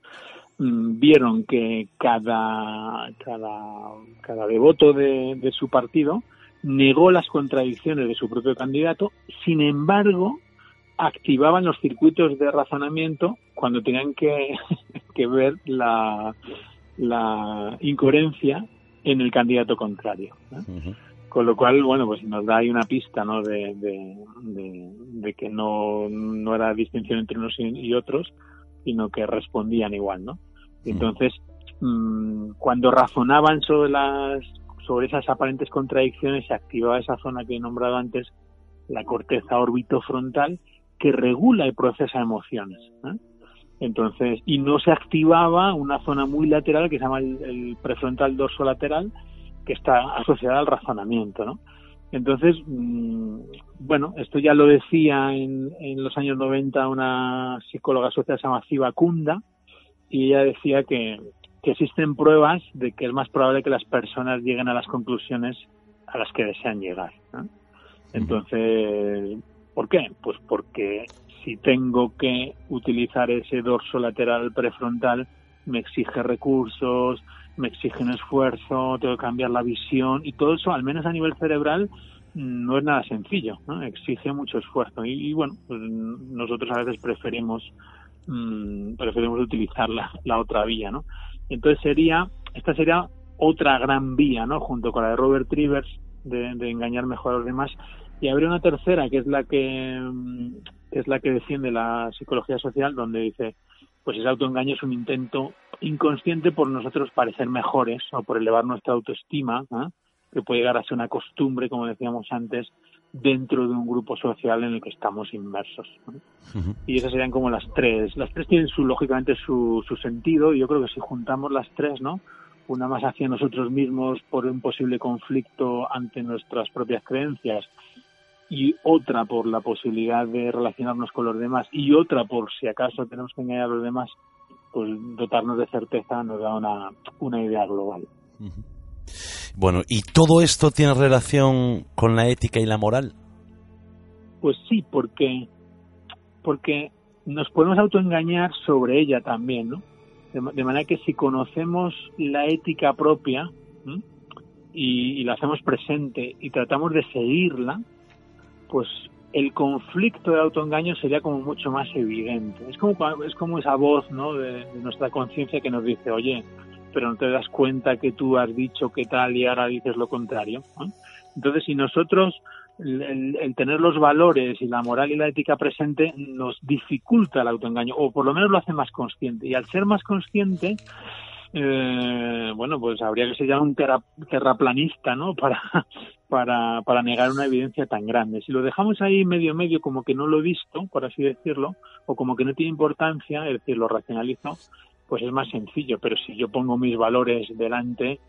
vieron que cada, cada, cada devoto de, de su partido negó las contradicciones de su propio candidato, sin embargo, activaban los circuitos de razonamiento cuando tenían que, <laughs> que ver la, la incoherencia en el candidato contrario. Con lo cual, bueno, pues nos da ahí una pista, ¿no? De, de, que no, no era distinción entre unos y, otros, sino que respondían igual, ¿no? Entonces, mm, cuando razonaban sobre las sobre esas aparentes contradicciones se activaba esa zona que he nombrado antes, la corteza orbitofrontal, que regula y procesa emociones. Entonces, y no se activaba una zona muy lateral que se llama el, prefrontal dorso lateral, que está asociada al razonamiento, ¿no? Entonces, mm, bueno, esto ya lo decía en, en, los años 90 una psicóloga social se llama Ciba Kunda, y ella decía que, que existen pruebas de que es más probable que las personas lleguen a las conclusiones a las que desean llegar. Entonces, ¿por qué? Pues porque si tengo que utilizar ese dorso lateral prefrontal, me exige recursos, me exige un esfuerzo, tengo que cambiar la visión y todo eso, al menos a nivel cerebral, no es nada sencillo, exige mucho esfuerzo y, bueno, pues nosotros a veces preferimos mm, preferimos utilizar la, otra vía, ¿no? Entonces sería, esta sería otra gran vía, ¿no? Junto con la de Robert Rivers, de, engañar mejor a los demás. Y habría una tercera, que es la que, mm, es la que defiende la psicología social, donde dice, pues ese autoengaño es un intento inconsciente por nosotros parecer mejores o por elevar nuestra autoestima, que puede llegar a ser una costumbre, como decíamos antes, dentro de un grupo social en el que estamos inmersos. Y esas serían como las tres. Las tres tienen su, lógicamente su, su sentido y yo creo que si juntamos las tres, ¿no? Una más hacia nosotros mismos por un posible conflicto ante nuestras propias creencias y otra por la posibilidad de relacionarnos con los demás y otra por si acaso tenemos que engañar a los demás, pues dotarnos de certeza nos da una, una idea global. Bueno, ¿y todo esto tiene relación con la ética y la moral? Pues sí, porque, porque nos podemos autoengañar sobre ella también, ¿no? De, manera que si conocemos la ética propia y, la hacemos presente y tratamos de seguirla, pues el conflicto de autoengaño sería como mucho más evidente. Es como, es como esa voz ¿no? de nuestra conciencia que nos dice, oye, pero no te das cuenta que tú has dicho que tal y ahora dices lo contrario. Entonces, si nosotros el, tener los valores y la moral y la ética presente nos dificulta el autoengaño, o por lo menos lo hace más consciente. Y al ser más consciente, eh, bueno, pues habría que ser ya un terraplanista, ¿no? <laughs> Para, para, para negar una evidencia tan grande. Si lo dejamos ahí medio medio, como que no lo he visto, por así decirlo, o como que no tiene importancia, es decir, lo racionalizo, pues es más sencillo, pero si yo pongo mis valores delante,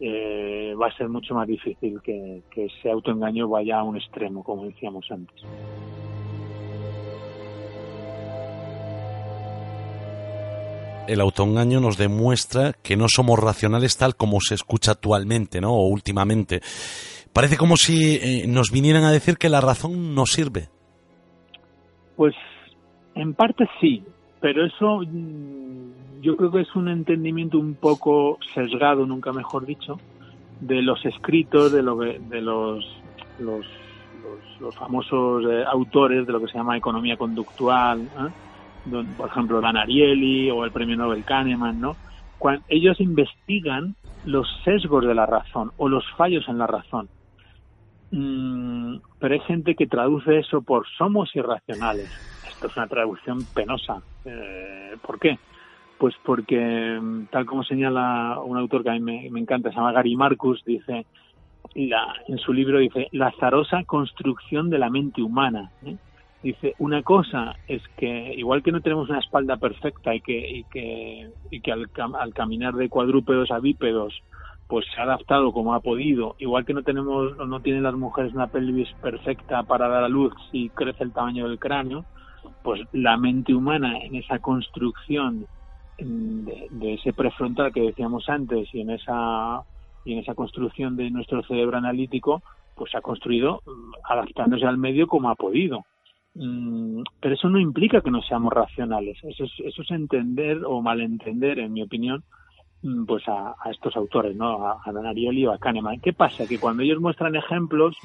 eh, va a ser mucho más difícil que, ese autoengaño vaya a un extremo, como decíamos antes. el autoengaño nos demuestra que no somos racionales tal como se escucha actualmente, ¿no? O últimamente. Parece como si eh, nos vinieran a decir que la razón no sirve. Pues en parte sí, pero eso mm, yo creo que es un entendimiento un poco sesgado, nunca mejor dicho, de los escritos de, lo de los, los, los, famosos eh, autores de lo que se llama economía conductual, ¿eh? por ejemplo Dan Ariely o el premio Nobel Kahneman, ¿no? Ellos investigan los sesgos de la razón o los fallos en la razón. Mm, pero hay gente que traduce eso por somos irracionales es una traducción penosa. Eh, ¿Por qué? Pues porque, mm, tal como señala un autor que a mí me, encanta, se llama Gary Marcus, dice, la, en su libro dice, la azarosa construcción de la mente humana. ¿eh? Dice, una cosa es que, igual que no tenemos una espalda perfecta y que, y que, y que al, al caminar de cuadrúpedos a bípedos, pues se ha adaptado como ha podido, igual que no tenemos, no tienen las mujeres una pelvis perfecta para dar a luz si crece el tamaño del cráneo, pues la mente humana en esa construcción de, ese prefrontal que decíamos antes y en esa y en esa construcción de nuestro cerebro analítico, pues ha construido mm, adaptándose al medio como ha podido. Mm, pero eso no implica que no seamos racionales. Eso es, eso es entender o malentender, en mi opinión, mm, pues a, estos autores, ¿no? A, Dan Ariely a Kahneman. ¿Qué pasa? Que cuando ellos muestran ejemplos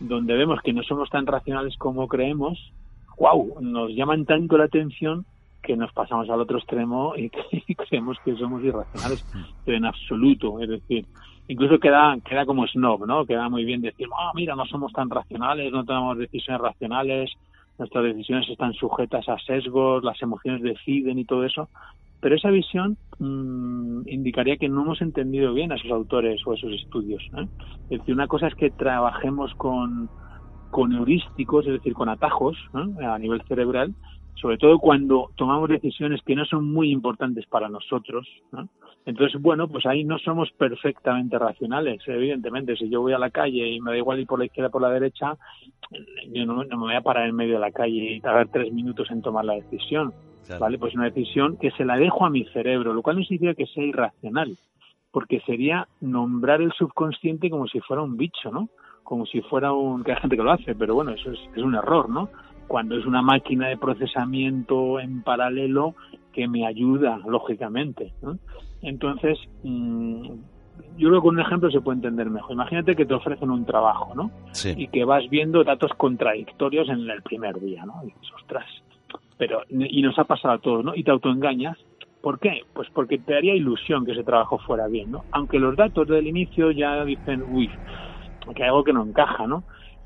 donde vemos que no somos tan racionales como creemos, wow, nos llaman tanto la atención que nos pasamos al otro extremo y, <laughs> creemos que somos irracionales, pero en absoluto, es decir, incluso queda queda como snob, ¿no? Queda muy bien decir, ah, mira, no somos tan racionales, no tomamos decisiones racionales, nuestras decisiones están sujetas a sesgos, las emociones deciden y todo eso, pero esa visión mmm, indicaría que no hemos entendido bien a esos autores o esos estudios. ¿eh? Es decir, una cosa es que trabajemos con, con heurísticos, es decir, con atajos ¿eh? a nivel cerebral, sobre todo cuando tomamos decisiones que no son muy importantes para nosotros. Entonces, bueno, pues ahí no somos perfectamente racionales, evidentemente. Si yo voy a la calle y me da igual ir por la izquierda o por la derecha, yo no, me voy a parar en medio de la calle y tardar tres minutos en tomar la decisión. ¿Vale? Pues una decisión que se la dejo a mi cerebro, lo cual no significa que sea irracional, porque sería nombrar el subconsciente como si fuera un bicho, ¿no? Como si fuera un... que hay gente que lo hace, pero bueno, eso es, es un error, ¿no? cuando es una máquina de procesamiento en paralelo que me ayuda, lógicamente. Entonces, mm, yo creo que con un ejemplo se puede entender mejor. Imagínate que te ofrecen un trabajo, ¿no? Y que vas viendo datos contradictorios en el primer día, ¿no? Y dices, ostras, pero, y nos ha pasado a todos, ¿no? Y te autoengañas. ¿Por qué? Pues porque te haría ilusión que ese trabajo fuera bien, ¿no? Aunque los datos del inicio ya dicen, uy, que hay algo que no encaja, ¿no?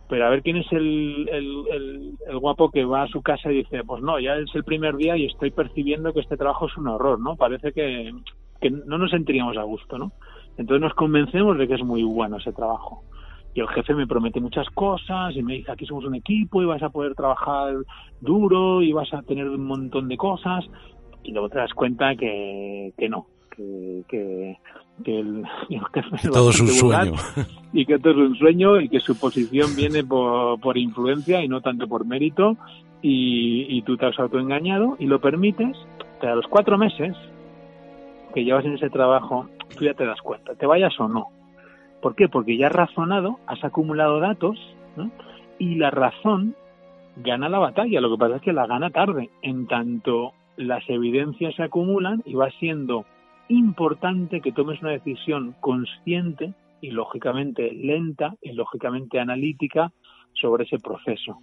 pero a ver quién es el, el, guapo que va a su casa y dice, pues no, ya es el primer día y estoy percibiendo que este trabajo es un horror, ¿no? Parece que, que no nos sentiríamos a gusto, ¿no? Entonces nos convencemos de que es muy bueno ese trabajo. Y el jefe me promete muchas cosas y me dice, aquí somos un equipo y vas a poder trabajar duro y vas a tener un montón de cosas. Y luego te das cuenta que, que no, que, que, el, <laughs> todo es un sueño <laughs> y que todo es un sueño y que su posición viene por, por influencia y no tanto por mérito y, y tú te has autoengañado y lo permites, pero a los cuatro meses que llevas en ese trabajo, tú ya te das cuenta, te vayas o no. ¿Por qué? Porque ya has razonado, has acumulado datos y la razón gana la batalla. Lo que pasa es que la gana tarde, en tanto las evidencias se acumulan y va siendo importante que tomes una decisión consciente y lógicamente lenta y lógicamente analítica sobre ese proceso.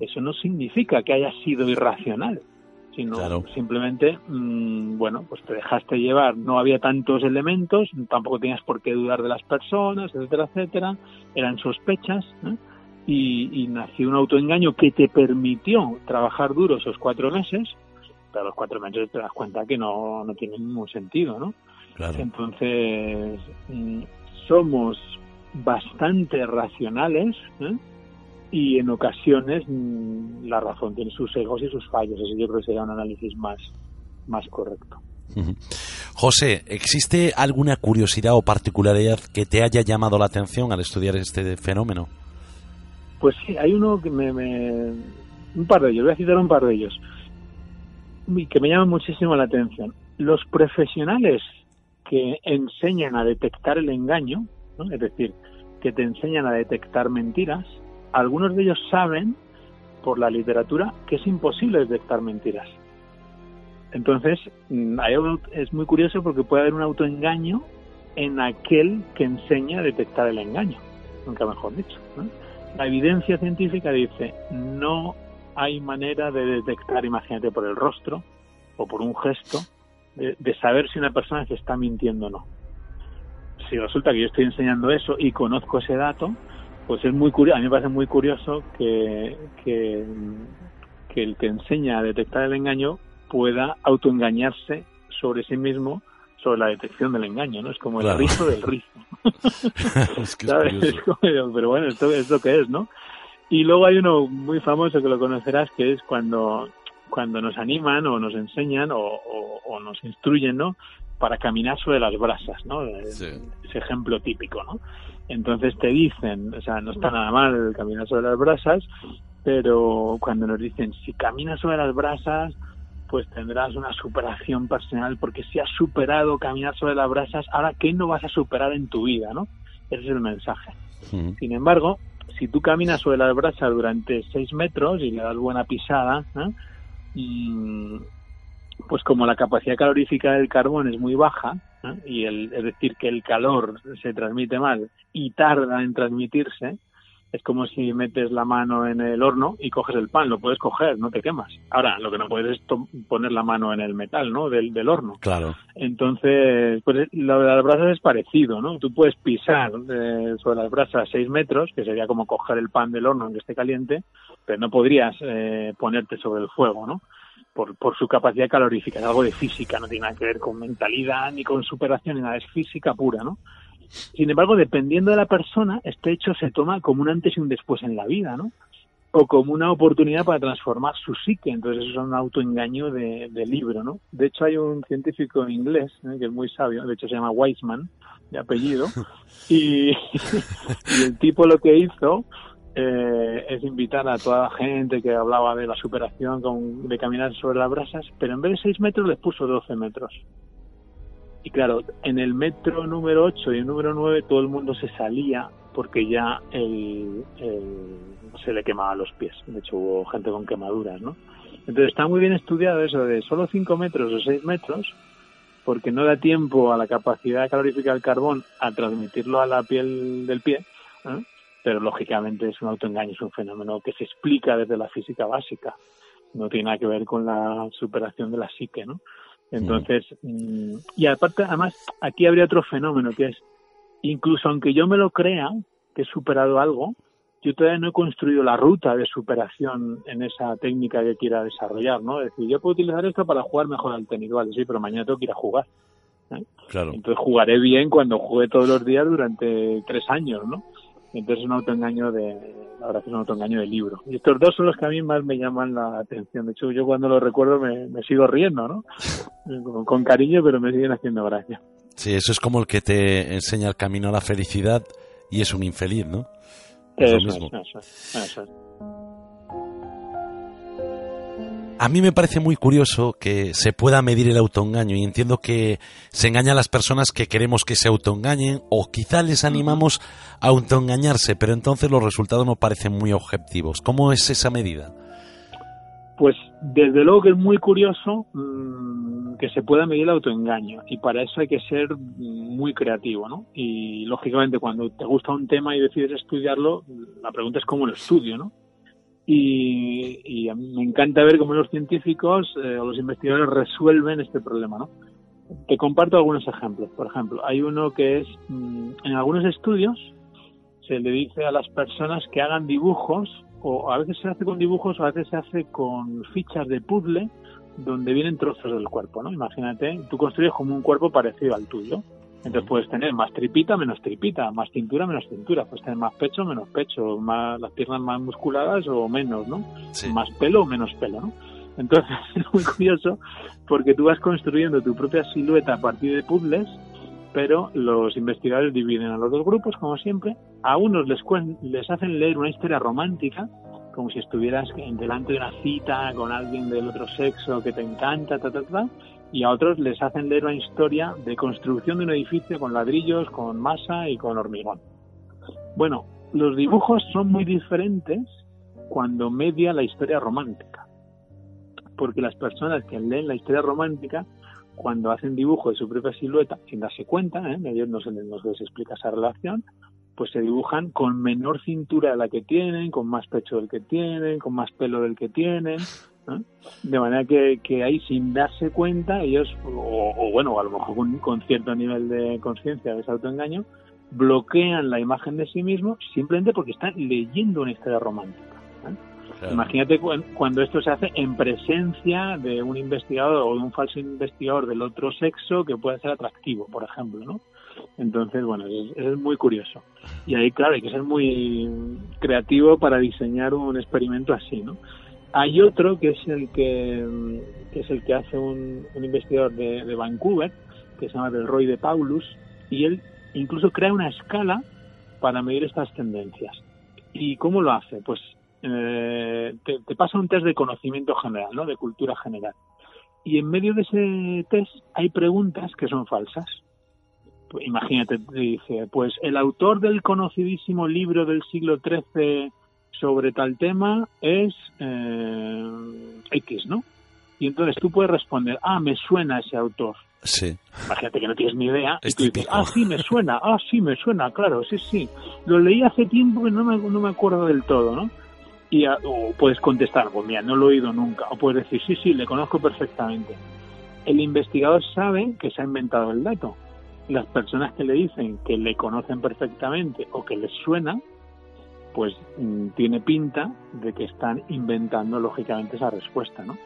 Eso no significa que haya sido irracional, sino simplemente, mm, bueno, pues te dejaste llevar, no había tantos elementos, tampoco tenías por qué dudar de las personas, etcétera, etcétera, eran sospechas, y, y nació un autoengaño que te permitió trabajar duro esos cuatro meses, pero a los cuatro meses te das cuenta que no, no tiene ningún sentido, ¿no? Entonces, mm, somos bastante racionales ¿eh? y en ocasiones mm, la razón tiene sus egos y sus fallos. Eso yo creo que sería un análisis más, más correcto. José, ¿existe alguna curiosidad o particularidad que te haya llamado la atención al estudiar este fenómeno? Pues sí, hay uno que me, me... Un par de ellos, voy a citar un par de ellos que me llama muchísimo la atención. Los profesionales que enseñan a detectar el engaño, es decir, que te enseñan a detectar mentiras, algunos de ellos saben por la literatura que es imposible detectar mentiras. Entonces, mm, es muy curioso porque puede haber un autoengaño en aquel que enseña a detectar el engaño, nunca mejor dicho. La evidencia científica dice no hay manera de detectar, imagínate, por el rostro o por un gesto, de, saber si una persona se está mintiendo o no. Si resulta que yo estoy enseñando eso y conozco ese dato, pues es muy curioso, a mí me parece muy curioso que, que, el que enseña a detectar el engaño pueda autoengañarse sobre sí mismo sobre la detección del engaño, ¿no? Es como el rizo del rizo. <laughs> es que es <laughs> pero bueno, esto es lo que es, ¿no? Y luego hay uno muy famoso que lo conocerás, que es cuando, cuando nos animan o nos enseñan o, nos instruyen, ¿no? Para caminar sobre las brasas, ¿no? Ese ejemplo típico, ¿no? Entonces te dicen, o sea, no está nada mal caminar sobre las brasas, pero cuando nos dicen, si caminas sobre las brasas, pues tendrás una superación personal porque si has superado caminar sobre las brasas, ahora ¿qué no vas a superar en tu vida, no? Ese es el mensaje. Sin embargo, si tú caminas sobre las brasas durante seis metros y le das buena pisada, mm, pues como la capacidad calorífica del carbón es muy baja, y el, es decir, que el calor se transmite mal y tarda en transmitirse, es como si metes la mano en el horno y coges el pan, lo puedes coger, no te quemas. Ahora, lo que no puedes es poner la mano en el metal, ¿no? Del, del horno. Claro. Entonces, pues lo de las brasas es parecido, ¿no? Tú puedes pisar eh, sobre las brasas seis metros, que sería como coger el pan del horno que esté caliente, pero no podrías eh, ponerte sobre el fuego, ¿no? Por, por su capacidad calorífica, es algo de física, no tiene nada que ver con mentalidad ni con superación, ni nada, es física pura, ¿no? Sin embargo, dependiendo de la persona, este hecho se toma como un antes y un después en la vida, ¿no? O como una oportunidad para transformar su psique. Entonces, eso es un autoengaño de, libro, ¿no? De hecho, hay un científico inglés ¿eh? que es muy sabio, de hecho se llama Weisman, de apellido, y, el tipo lo que hizo eh, es invitar a toda la gente que hablaba de la superación con, de caminar sobre las brasas, pero en vez de 6 metros les puso 12 metros. Y claro, en el metro número 8 y el número 9 todo el mundo se salía porque ya el, se le quemaba los pies. De hecho, hubo gente con quemaduras, ¿no? Entonces está muy bien estudiado eso de solo 5 metros o 6 metros, porque no da tiempo a la capacidad calorífica del carbón a transmitirlo a la piel del pie, pero lógicamente es un autoengaño, es un fenómeno que se explica desde la física básica. No tiene nada que ver con la superación de la psique, ¿no? Entonces, mm, y aparte, además, aquí habría otro fenómeno que es, incluso aunque yo me lo crea, que he superado algo, yo todavía no he construido la ruta de superación en esa técnica que quiera desarrollar, ¿no? Es decir, yo puedo utilizar esto para jugar mejor al tenis, vale, sí, pero mañana tengo que ir a jugar. ¿eh? Claro. Entonces jugaré bien cuando juegue todos los días durante tres años, ¿no? Entonces es un autoengaño de, la verdad es un autoengaño de libro. Y estos dos son los que a mí más me llaman la atención. De hecho, yo cuando lo recuerdo me, sigo riendo, ¿no? <laughs> Con, cariño, pero me siguen haciendo gracia. Sí, eso es como el que te enseña el camino a la felicidad y es un infeliz, ¿no? eso, eso, eso, A mí me parece muy curioso que se pueda medir el autoengaño y entiendo que se engaña a las personas que queremos que se autoengañen o quizá les animamos a autoengañarse, pero entonces los resultados no parecen muy objetivos. ¿Cómo es esa medida? Pues desde luego que es muy curioso mm, que se pueda medir el autoengaño y para eso hay que ser muy creativo, ¿no? Y lógicamente cuando te gusta un tema y decides estudiarlo, la pregunta es cómo lo estudio, ¿no? Y, a mí me encanta ver cómo los científicos eh, o los investigadores resuelven este problema, ¿no? Te comparto algunos ejemplos. Por ejemplo, hay uno que es, mm, en algunos estudios se le dice a las personas que hagan dibujos, o a veces se hace con dibujos, o a veces se hace con fichas de puzzle donde vienen trozos del cuerpo, ¿no? Imagínate, tú construyes como un cuerpo parecido al tuyo. Entonces puedes tener más tripita, menos tripita, más cintura, menos cintura, puedes tener más pecho, menos pecho, más las piernas más musculadas o menos, ¿no? Más pelo o menos pelo, ¿no? Entonces <laughs> es muy curioso porque tú vas construyendo tu propia silueta a partir de puzzles, pero los investigadores dividen a los dos grupos, como siempre. A unos les, les hacen leer una historia romántica, como si estuvieras delante de una cita con alguien del otro sexo que te encanta, ta, ta, ta, y a otros les hacen leer una historia de construcción de un edificio con ladrillos, con masa y con hormigón. Bueno, los dibujos son muy diferentes cuando media la historia romántica, porque las personas que leen la historia romántica, cuando hacen dibujo de su propia silueta, sin darse cuenta, ¿eh? ellos no se, les explica esa relación, pues se dibujan con menor cintura de la que tienen, con más pecho del que tienen, con más pelo del que tienen, de manera que, que, ahí sin darse cuenta ellos, o, bueno, a lo mejor con, cierto nivel de conciencia de ese autoengaño, bloquean la imagen de sí mismos simplemente porque están leyendo una historia romántica. Imagínate cuando esto se hace en presencia de un investigador o de un falso investigador del otro sexo que puede ser atractivo, por ejemplo, ¿no? Entonces, bueno, es, es, muy curioso. Y ahí, claro, hay que ser muy creativo para diseñar un experimento así, ¿no? Hay otro que es el que, es el que hace un, investigador de, Vancouver, que se llama Roy de Paulus, y él incluso crea una escala para medir estas tendencias. ¿Y cómo lo hace? Pues eh, te, pasa un test de conocimiento general, ¿no? De cultura general. y en medio de ese test hay preguntas que son falsas. Pues imagínate, dice, pues el autor del conocidísimo libro del siglo XIII sobre tal tema es eh, X, ¿no? Y entonces tú puedes responder, ah, me suena ese autor. Sí. Imagínate que no tienes ni idea. Es y tú dices, típico. ah, sí, me suena, ah, sí, me suena, claro, sí, sí. Lo leí hace tiempo pero no me, no me acuerdo del todo, ¿no? Y a- o puedes contestar, pues mira, no lo he oído nunca. O puedes decir, sí, sí, le conozco perfectamente. El investigador sabe que se ha inventado el dato. Las personas que le dicen que le conocen perfectamente o que les suena, pues mm, tiene pinta de que están inventando lógicamente esa respuesta, ¿no?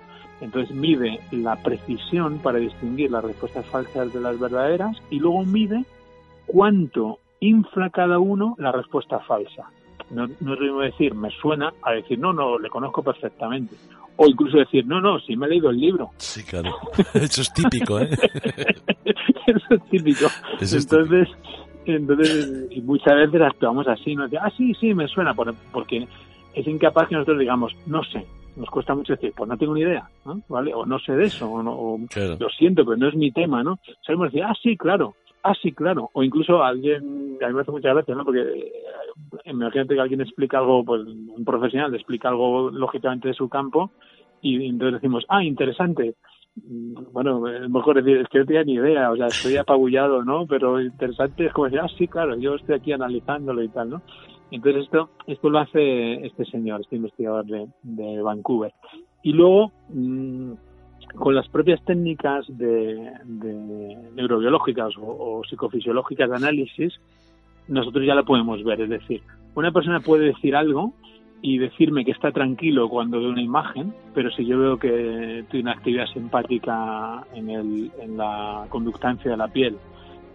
Entonces mide la precisión para distinguir las respuestas falsas de las verdaderas y luego mide cuánto infla cada uno la respuesta falsa. No, no es lo mismo decir me suena a decir no, no, le conozco perfectamente. O incluso decir no, no, sí me he leído el libro. Sí, claro. <laughs> Eso es típico, ¿eh? <laughs> Eso es típico. Eso es entonces, entonces y muchas veces actuamos así, ¿no? De, ah, sí, sí, me suena, por- porque es incapaz que nosotros digamos, no sé. Nos cuesta mucho decir, pues no tengo ni idea, ¿no? ¿vale? O no sé de eso, o, no, o Claro. lo siento, pero no es mi tema, ¿no? Sabemos decir, ah, sí, claro, ah, sí, claro. O incluso alguien, a mí me hace muchas veces, ¿no? Porque eh, imagínate que alguien explica algo, pues un profesional explica algo lógicamente de su campo y entonces decimos, ah, interesante. Bueno, es mejor decir, es que no tenía ni idea, o sea, estoy apabullado, ¿no? Pero interesante es como decir, ah, sí, claro, yo estoy aquí analizándolo y tal, ¿no? Entonces esto, esto lo hace este señor, este investigador de, Vancouver. Y luego, mm, con las propias técnicas de, de neurobiológicas o, o psicofisiológicas de análisis, nosotros ya lo podemos ver. Es decir, una persona puede decir algo y decirme que está tranquilo cuando ve una imagen, pero si yo veo que tiene una actividad simpática en, el, en la conductancia de la piel,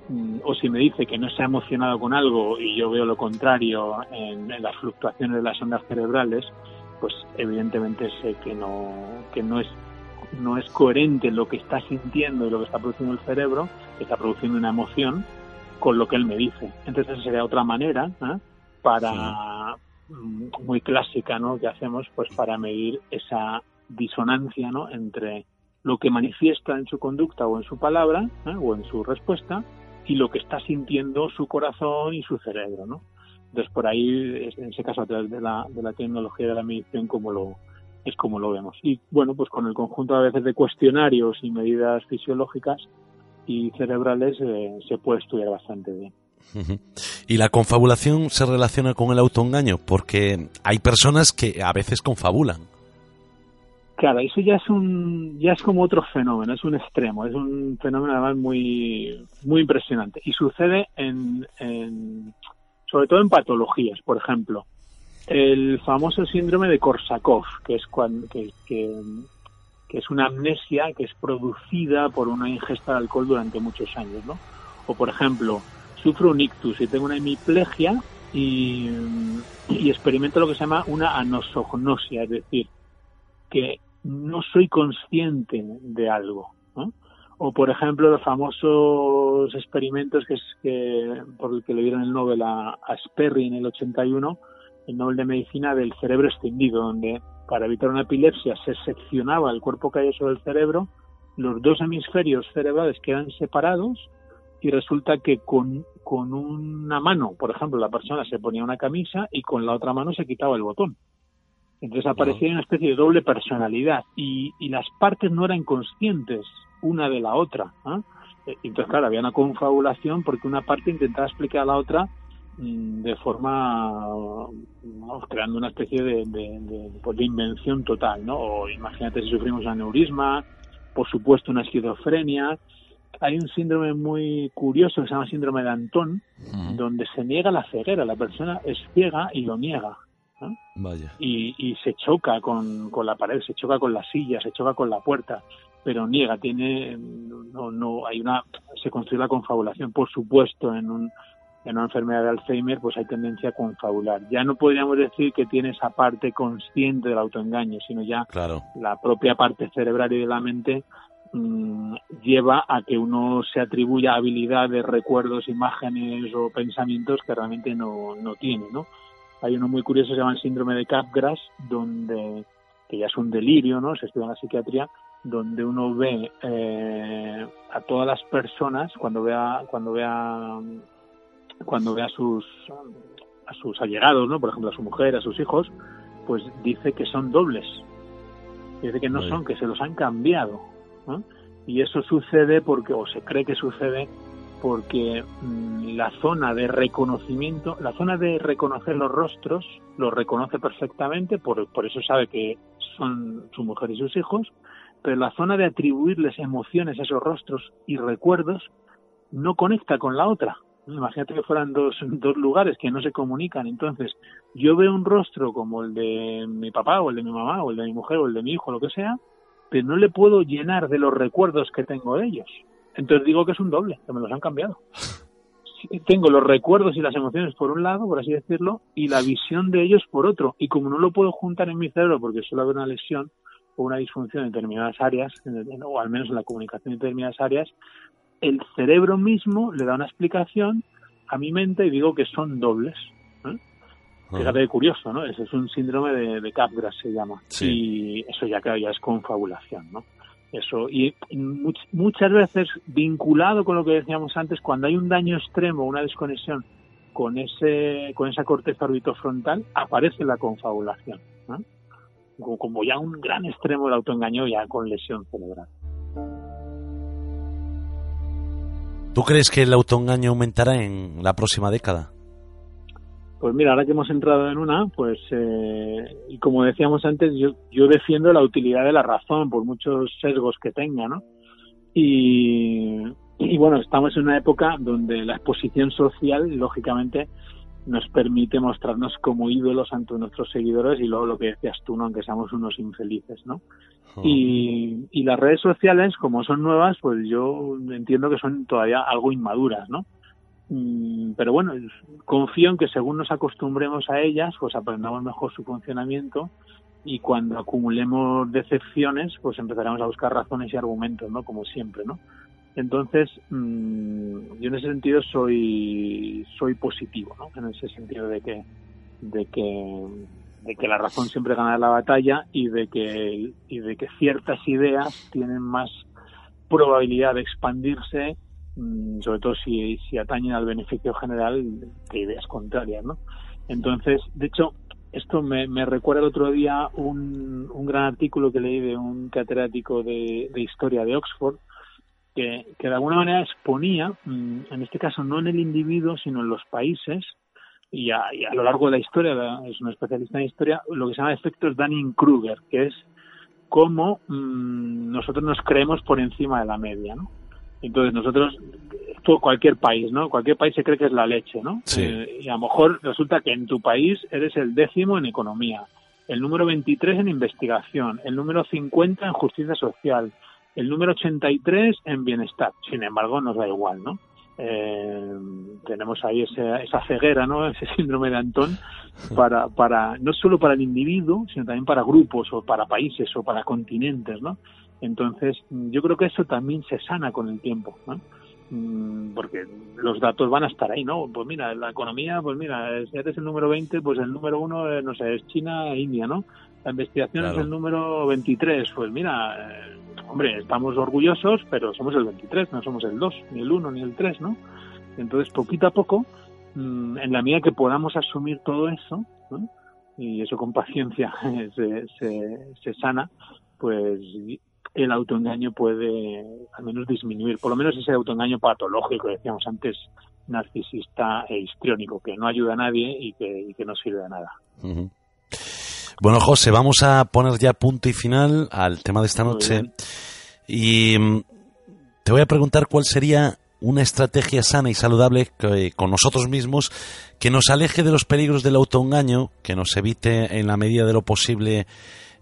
mm, o si me dice que no se ha emocionado con algo y yo veo lo contrario en, las fluctuaciones de las ondas cerebrales, pues evidentemente sé que no, que no es no es coherente lo que está sintiendo y lo que está produciendo el cerebro, que está produciendo una emoción, con lo que él me dice. Entonces esa sería otra manera ¿eh? para muy clásica, ¿no? Que hacemos pues para medir esa disonancia, ¿no? Entre lo que manifiesta en su conducta o en su palabra ¿eh? o en su respuesta y lo que está sintiendo su corazón y su cerebro, ¿no? Entonces por ahí, en ese caso a través de la, de la tecnología de la medición, como lo es como lo vemos. Y bueno, pues con el conjunto a veces de cuestionarios y medidas fisiológicas y cerebrales eh, se puede estudiar bastante bien. Y la confabulación se relaciona con el autoengaño, porque hay personas que a veces confabulan. Claro, eso ya es un, ya es como otro fenómeno, es un extremo, es un fenómeno además muy, muy impresionante y sucede en, sobre todo en patologías, por ejemplo, el famoso síndrome de Korsakoff, que es cuando, que, que es una amnesia que es producida por una ingesta de alcohol durante muchos años, ¿no? O por ejemplo, sufro un ictus y tengo una hemiplegia y, experimento lo que se llama una anosognosia, es decir, que no soy consciente de algo. O, por ejemplo, los famosos experimentos que es que por el que le dieron el Nobel a, a Sperry en el 81, el Nobel de Medicina del cerebro extendido, donde para evitar una epilepsia se seccionaba el cuerpo calloso del cerebro, los dos hemisferios cerebrales quedan separados y resulta que con, con una mano, por ejemplo, la persona se ponía una camisa y con la otra mano se quitaba el botón. Entonces aparecía una especie de doble personalidad y, y las partes no eran conscientes una de la otra. Eh, Entonces, claro, había una confabulación porque una parte intentaba explicar a la otra mm, de forma, vamos, creando una especie de, de, de, pues, de invención total, ¿no? O imagínate si sufrimos aneurisma, por supuesto una esquizofrenia. Hay un síndrome muy curioso que se llama síndrome de Antón, donde se niega la ceguera. La persona es ciega y lo niega. ¿no? Vaya. y, y se choca con, con la pared, se choca con la silla, se choca con la puerta, pero niega, tiene, no, no, hay una, se construye la confabulación, por supuesto, en un, en una enfermedad de Alzheimer, pues hay tendencia a confabular. Ya no podríamos decir que tiene esa parte consciente del autoengaño, sino ya Claro. la propia parte cerebral y de la mente mm, lleva a que uno se atribuya habilidades, recuerdos, imágenes o pensamientos que realmente no, no tiene, ¿no? Hay uno muy curioso que se llama el síndrome de Capgras, donde que ya es un delirio, ¿no? Se estudia en la psiquiatría, donde uno ve eh, a todas las personas cuando vea cuando vea cuando vea a sus a sus allegados, ¿no? Por ejemplo, a su mujer, a sus hijos, pues dice que son dobles. Dice que no son, que se los han cambiado. Y eso sucede porque, o se cree que sucede porque mm, la zona de reconocimiento, la zona de reconocer los rostros, lo reconoce perfectamente, por, por eso sabe que son su mujer y sus hijos, pero la zona de atribuirles emociones a esos rostros y recuerdos no conecta con la otra. Imagínate que fueran dos, dos lugares que no se comunican. Entonces, yo veo un rostro como el de mi papá o el de mi mamá o el de mi mujer o el de mi hijo, lo que sea, pero no le puedo llenar de los recuerdos que tengo de ellos. Entonces digo que es un doble, que me los han cambiado. <laughs> Tengo los recuerdos y las emociones por un lado, por así decirlo, y la visión de ellos por otro. Y como no lo puedo juntar en mi cerebro porque suele haber una lesión o una disfunción en determinadas áreas, o al menos en la comunicación en determinadas áreas, el cerebro mismo le da una explicación a mi mente y digo que son dobles. Fíjate curioso, ¿no? Ese es un síndrome de, de Capgras, se llama. Y eso ya, ya es confabulación, ¿no? Eso, y muchas veces vinculado con lo que decíamos antes, cuando hay un daño extremo, una desconexión con ese con esa corteza orbitofrontal, aparece la confabulación, como, como ya un gran extremo del autoengaño ya con lesión cerebral. ¿Tú crees que el autoengaño aumentará en la próxima década? Pues mira, ahora que hemos entrado en una, pues, eh, y como decíamos antes, yo, yo defiendo la utilidad de la razón por muchos sesgos que tenga, ¿no? Y, y bueno, estamos en una época donde la exposición social, lógicamente, nos permite mostrarnos como ídolos ante nuestros seguidores y luego lo que decías tú, ¿no? aunque seamos unos infelices, ¿no? Y, y las redes sociales, como son nuevas, pues yo entiendo que son todavía algo inmaduras, ¿no? Mm, pero bueno, confío en que según nos acostumbremos a ellas, pues aprendamos mejor su funcionamiento y cuando acumulemos decepciones, pues empezaremos a buscar razones y argumentos, ¿no? Como siempre, ¿no? Entonces, mm, yo en ese sentido soy soy positivo, ¿no? En ese sentido de que de que de que la razón siempre gana la batalla y de que y de que ciertas ideas tienen más probabilidad de expandirse, sobre todo si, atañen al beneficio general que ideas contrarias, ¿no? Entonces, de hecho, esto me, me recuerda el otro día un, un gran artículo que leí de un catedrático de, de historia de Oxford, que, de alguna manera exponía, mm, en este caso no en el individuo, sino en los países, y a, lo largo de la historia, es un especialista en historia, lo que se llama efectos Dunning-Kruger, que es cómo mm, nosotros nos creemos por encima de la media, ¿no? Entonces nosotros, cualquier país, ¿no? Cualquier país se cree que es la leche, ¿no? Eh, y a lo mejor resulta que en tu país eres el décimo en economía, el número 23 en investigación, el número 50 en justicia social, el número 83 en bienestar. Sin embargo, nos da igual, ¿no? Eh, tenemos ahí esa, esa ceguera, ¿no? <laughs> Ese síndrome de Antón para, para, no solo para el individuo, sino también para grupos o para países o para continentes, ¿no? Entonces, yo creo que eso también se sana con el tiempo, ¿no? Mm, porque los datos van a estar ahí, ¿no? Pues mira, la economía, pues mira, si eres el número 20, pues el número uno, eh, no sé, es China e India, ¿no? La investigación es el número 23, pues mira, eh, hombre, estamos orgullosos, pero somos el 23, no somos el 2, ni el 1, ni el 3, ¿no? Entonces, poquito a poco, mm, en la medida que podamos asumir todo eso, y eso con paciencia <laughs> se, se, sana, pues el autoengaño puede al menos disminuir, por lo menos ese autoengaño patológico, decíamos antes, narcisista e histriónico, que no ayuda a nadie y que, que no sirve de nada. Bueno, José, vamos a poner ya punto y final al tema de esta noche. Y mm, te voy a preguntar cuál sería una estrategia sana y saludable con nosotros mismos que nos aleje de los peligros del autoengaño, que nos evite en la medida de lo posible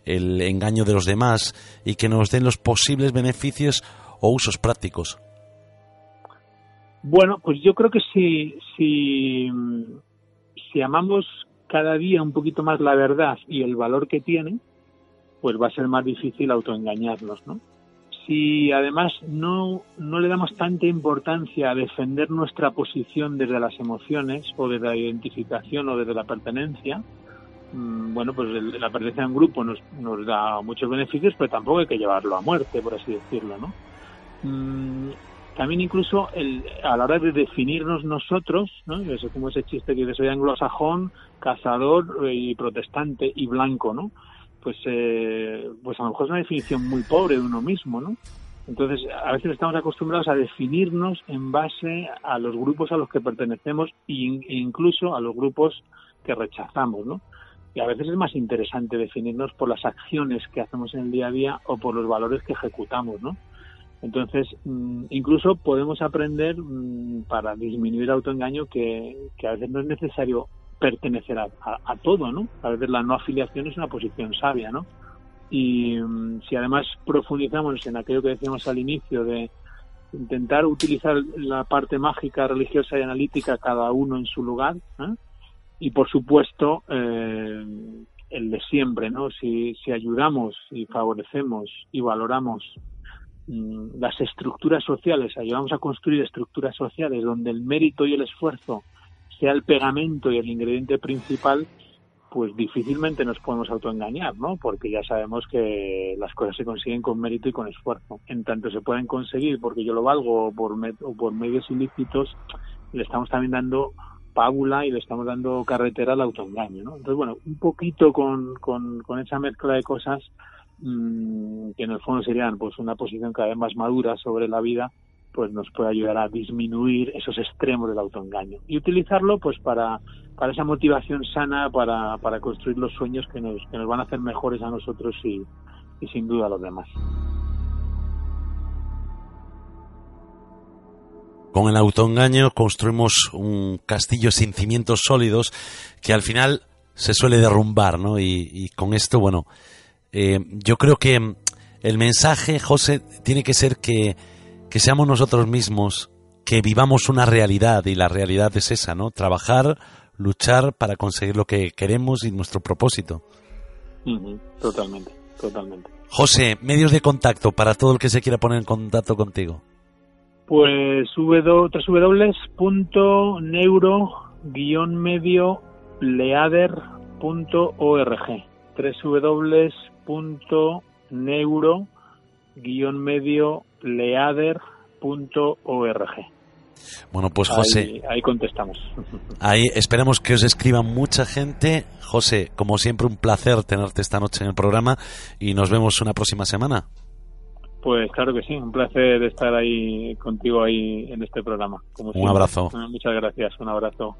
el engaño de los demás y que nos den los posibles beneficios o usos prácticos. Bueno, pues yo creo que si, si, amamos cada día un poquito más la verdad y el valor que tiene, pues va a ser más difícil autoengañarnos, ¿no? Si además no, no le damos tanta importancia a defender nuestra posición desde las emociones o desde la identificación o desde la pertenencia, bueno, pues la pertenencia a un grupo nos, da muchos beneficios, pero tampoco hay que llevarlo a muerte, por así decirlo, ¿no? Mm, también incluso el, a la hora de definirnos nosotros, ¿no? Eso como ese chiste que soy anglosajón, cazador y protestante y blanco, ¿no? Pues, eh, pues a lo mejor es una definición muy pobre de uno mismo, ¿no? Entonces, a veces estamos acostumbrados a definirnos en base a los grupos a los que pertenecemos e incluso a los grupos que rechazamos, ¿no? Y a veces es más interesante definirnos por las acciones que hacemos en el día a día o por los valores que ejecutamos, ¿no? Entonces, mm, incluso podemos aprender mm, para disminuir el autoengaño que, a veces no es necesario pertenecer a, a, todo, ¿no? A veces la no afiliación es una posición sabia, ¿no? Y mm, si además profundizamos en aquello que decíamos al inicio de intentar utilizar la parte mágica, religiosa y analítica cada uno en su lugar, ¿eh? Y por supuesto eh, el de siempre, ¿no? Si, si ayudamos y favorecemos y valoramos mm, las estructuras sociales, ayudamos a construir estructuras sociales donde el mérito y el esfuerzo sea el pegamento y el ingrediente principal, pues difícilmente nos podemos autoengañar, ¿no? Porque ya sabemos que las cosas se consiguen con mérito y con esfuerzo. En tanto se pueden conseguir porque yo lo valgo o por, o por medios ilícitos, le estamos también dando pábula y le estamos dando carretera al autoengaño, ¿no? Entonces, bueno, un poquito con, con, con esa mezcla de cosas mmm, que en el fondo serían pues una posición cada vez más madura sobre la vida, pues nos puede ayudar a disminuir esos extremos del autoengaño y utilizarlo pues para, para esa motivación sana para, para construir los sueños que nos, que nos van a hacer mejores a nosotros y, y sin duda a los demás. Con el autoengaño construimos un castillo sin cimientos sólidos que al final se suele derrumbar, ¿no? Y, con esto, bueno, eh, yo creo que el mensaje, José, tiene que ser que que seamos nosotros mismos, que vivamos una realidad y la realidad es esa, ¿no? Trabajar, luchar para conseguir lo que queremos y nuestro propósito. Totalmente, totalmente. José, medios de contacto para todo el que se quiera poner en contacto contigo. Pues www.neuro-medio-leader.org www.neuro-medio leader.org. Bueno, pues José. Ahí, contestamos. Ahí esperemos que os escriban mucha gente. José, como siempre, un placer tenerte esta noche en el programa y nos vemos una próxima semana. Pues claro que sí, un placer estar ahí contigo ahí en este programa. un abrazo. Muchas gracias, un abrazo.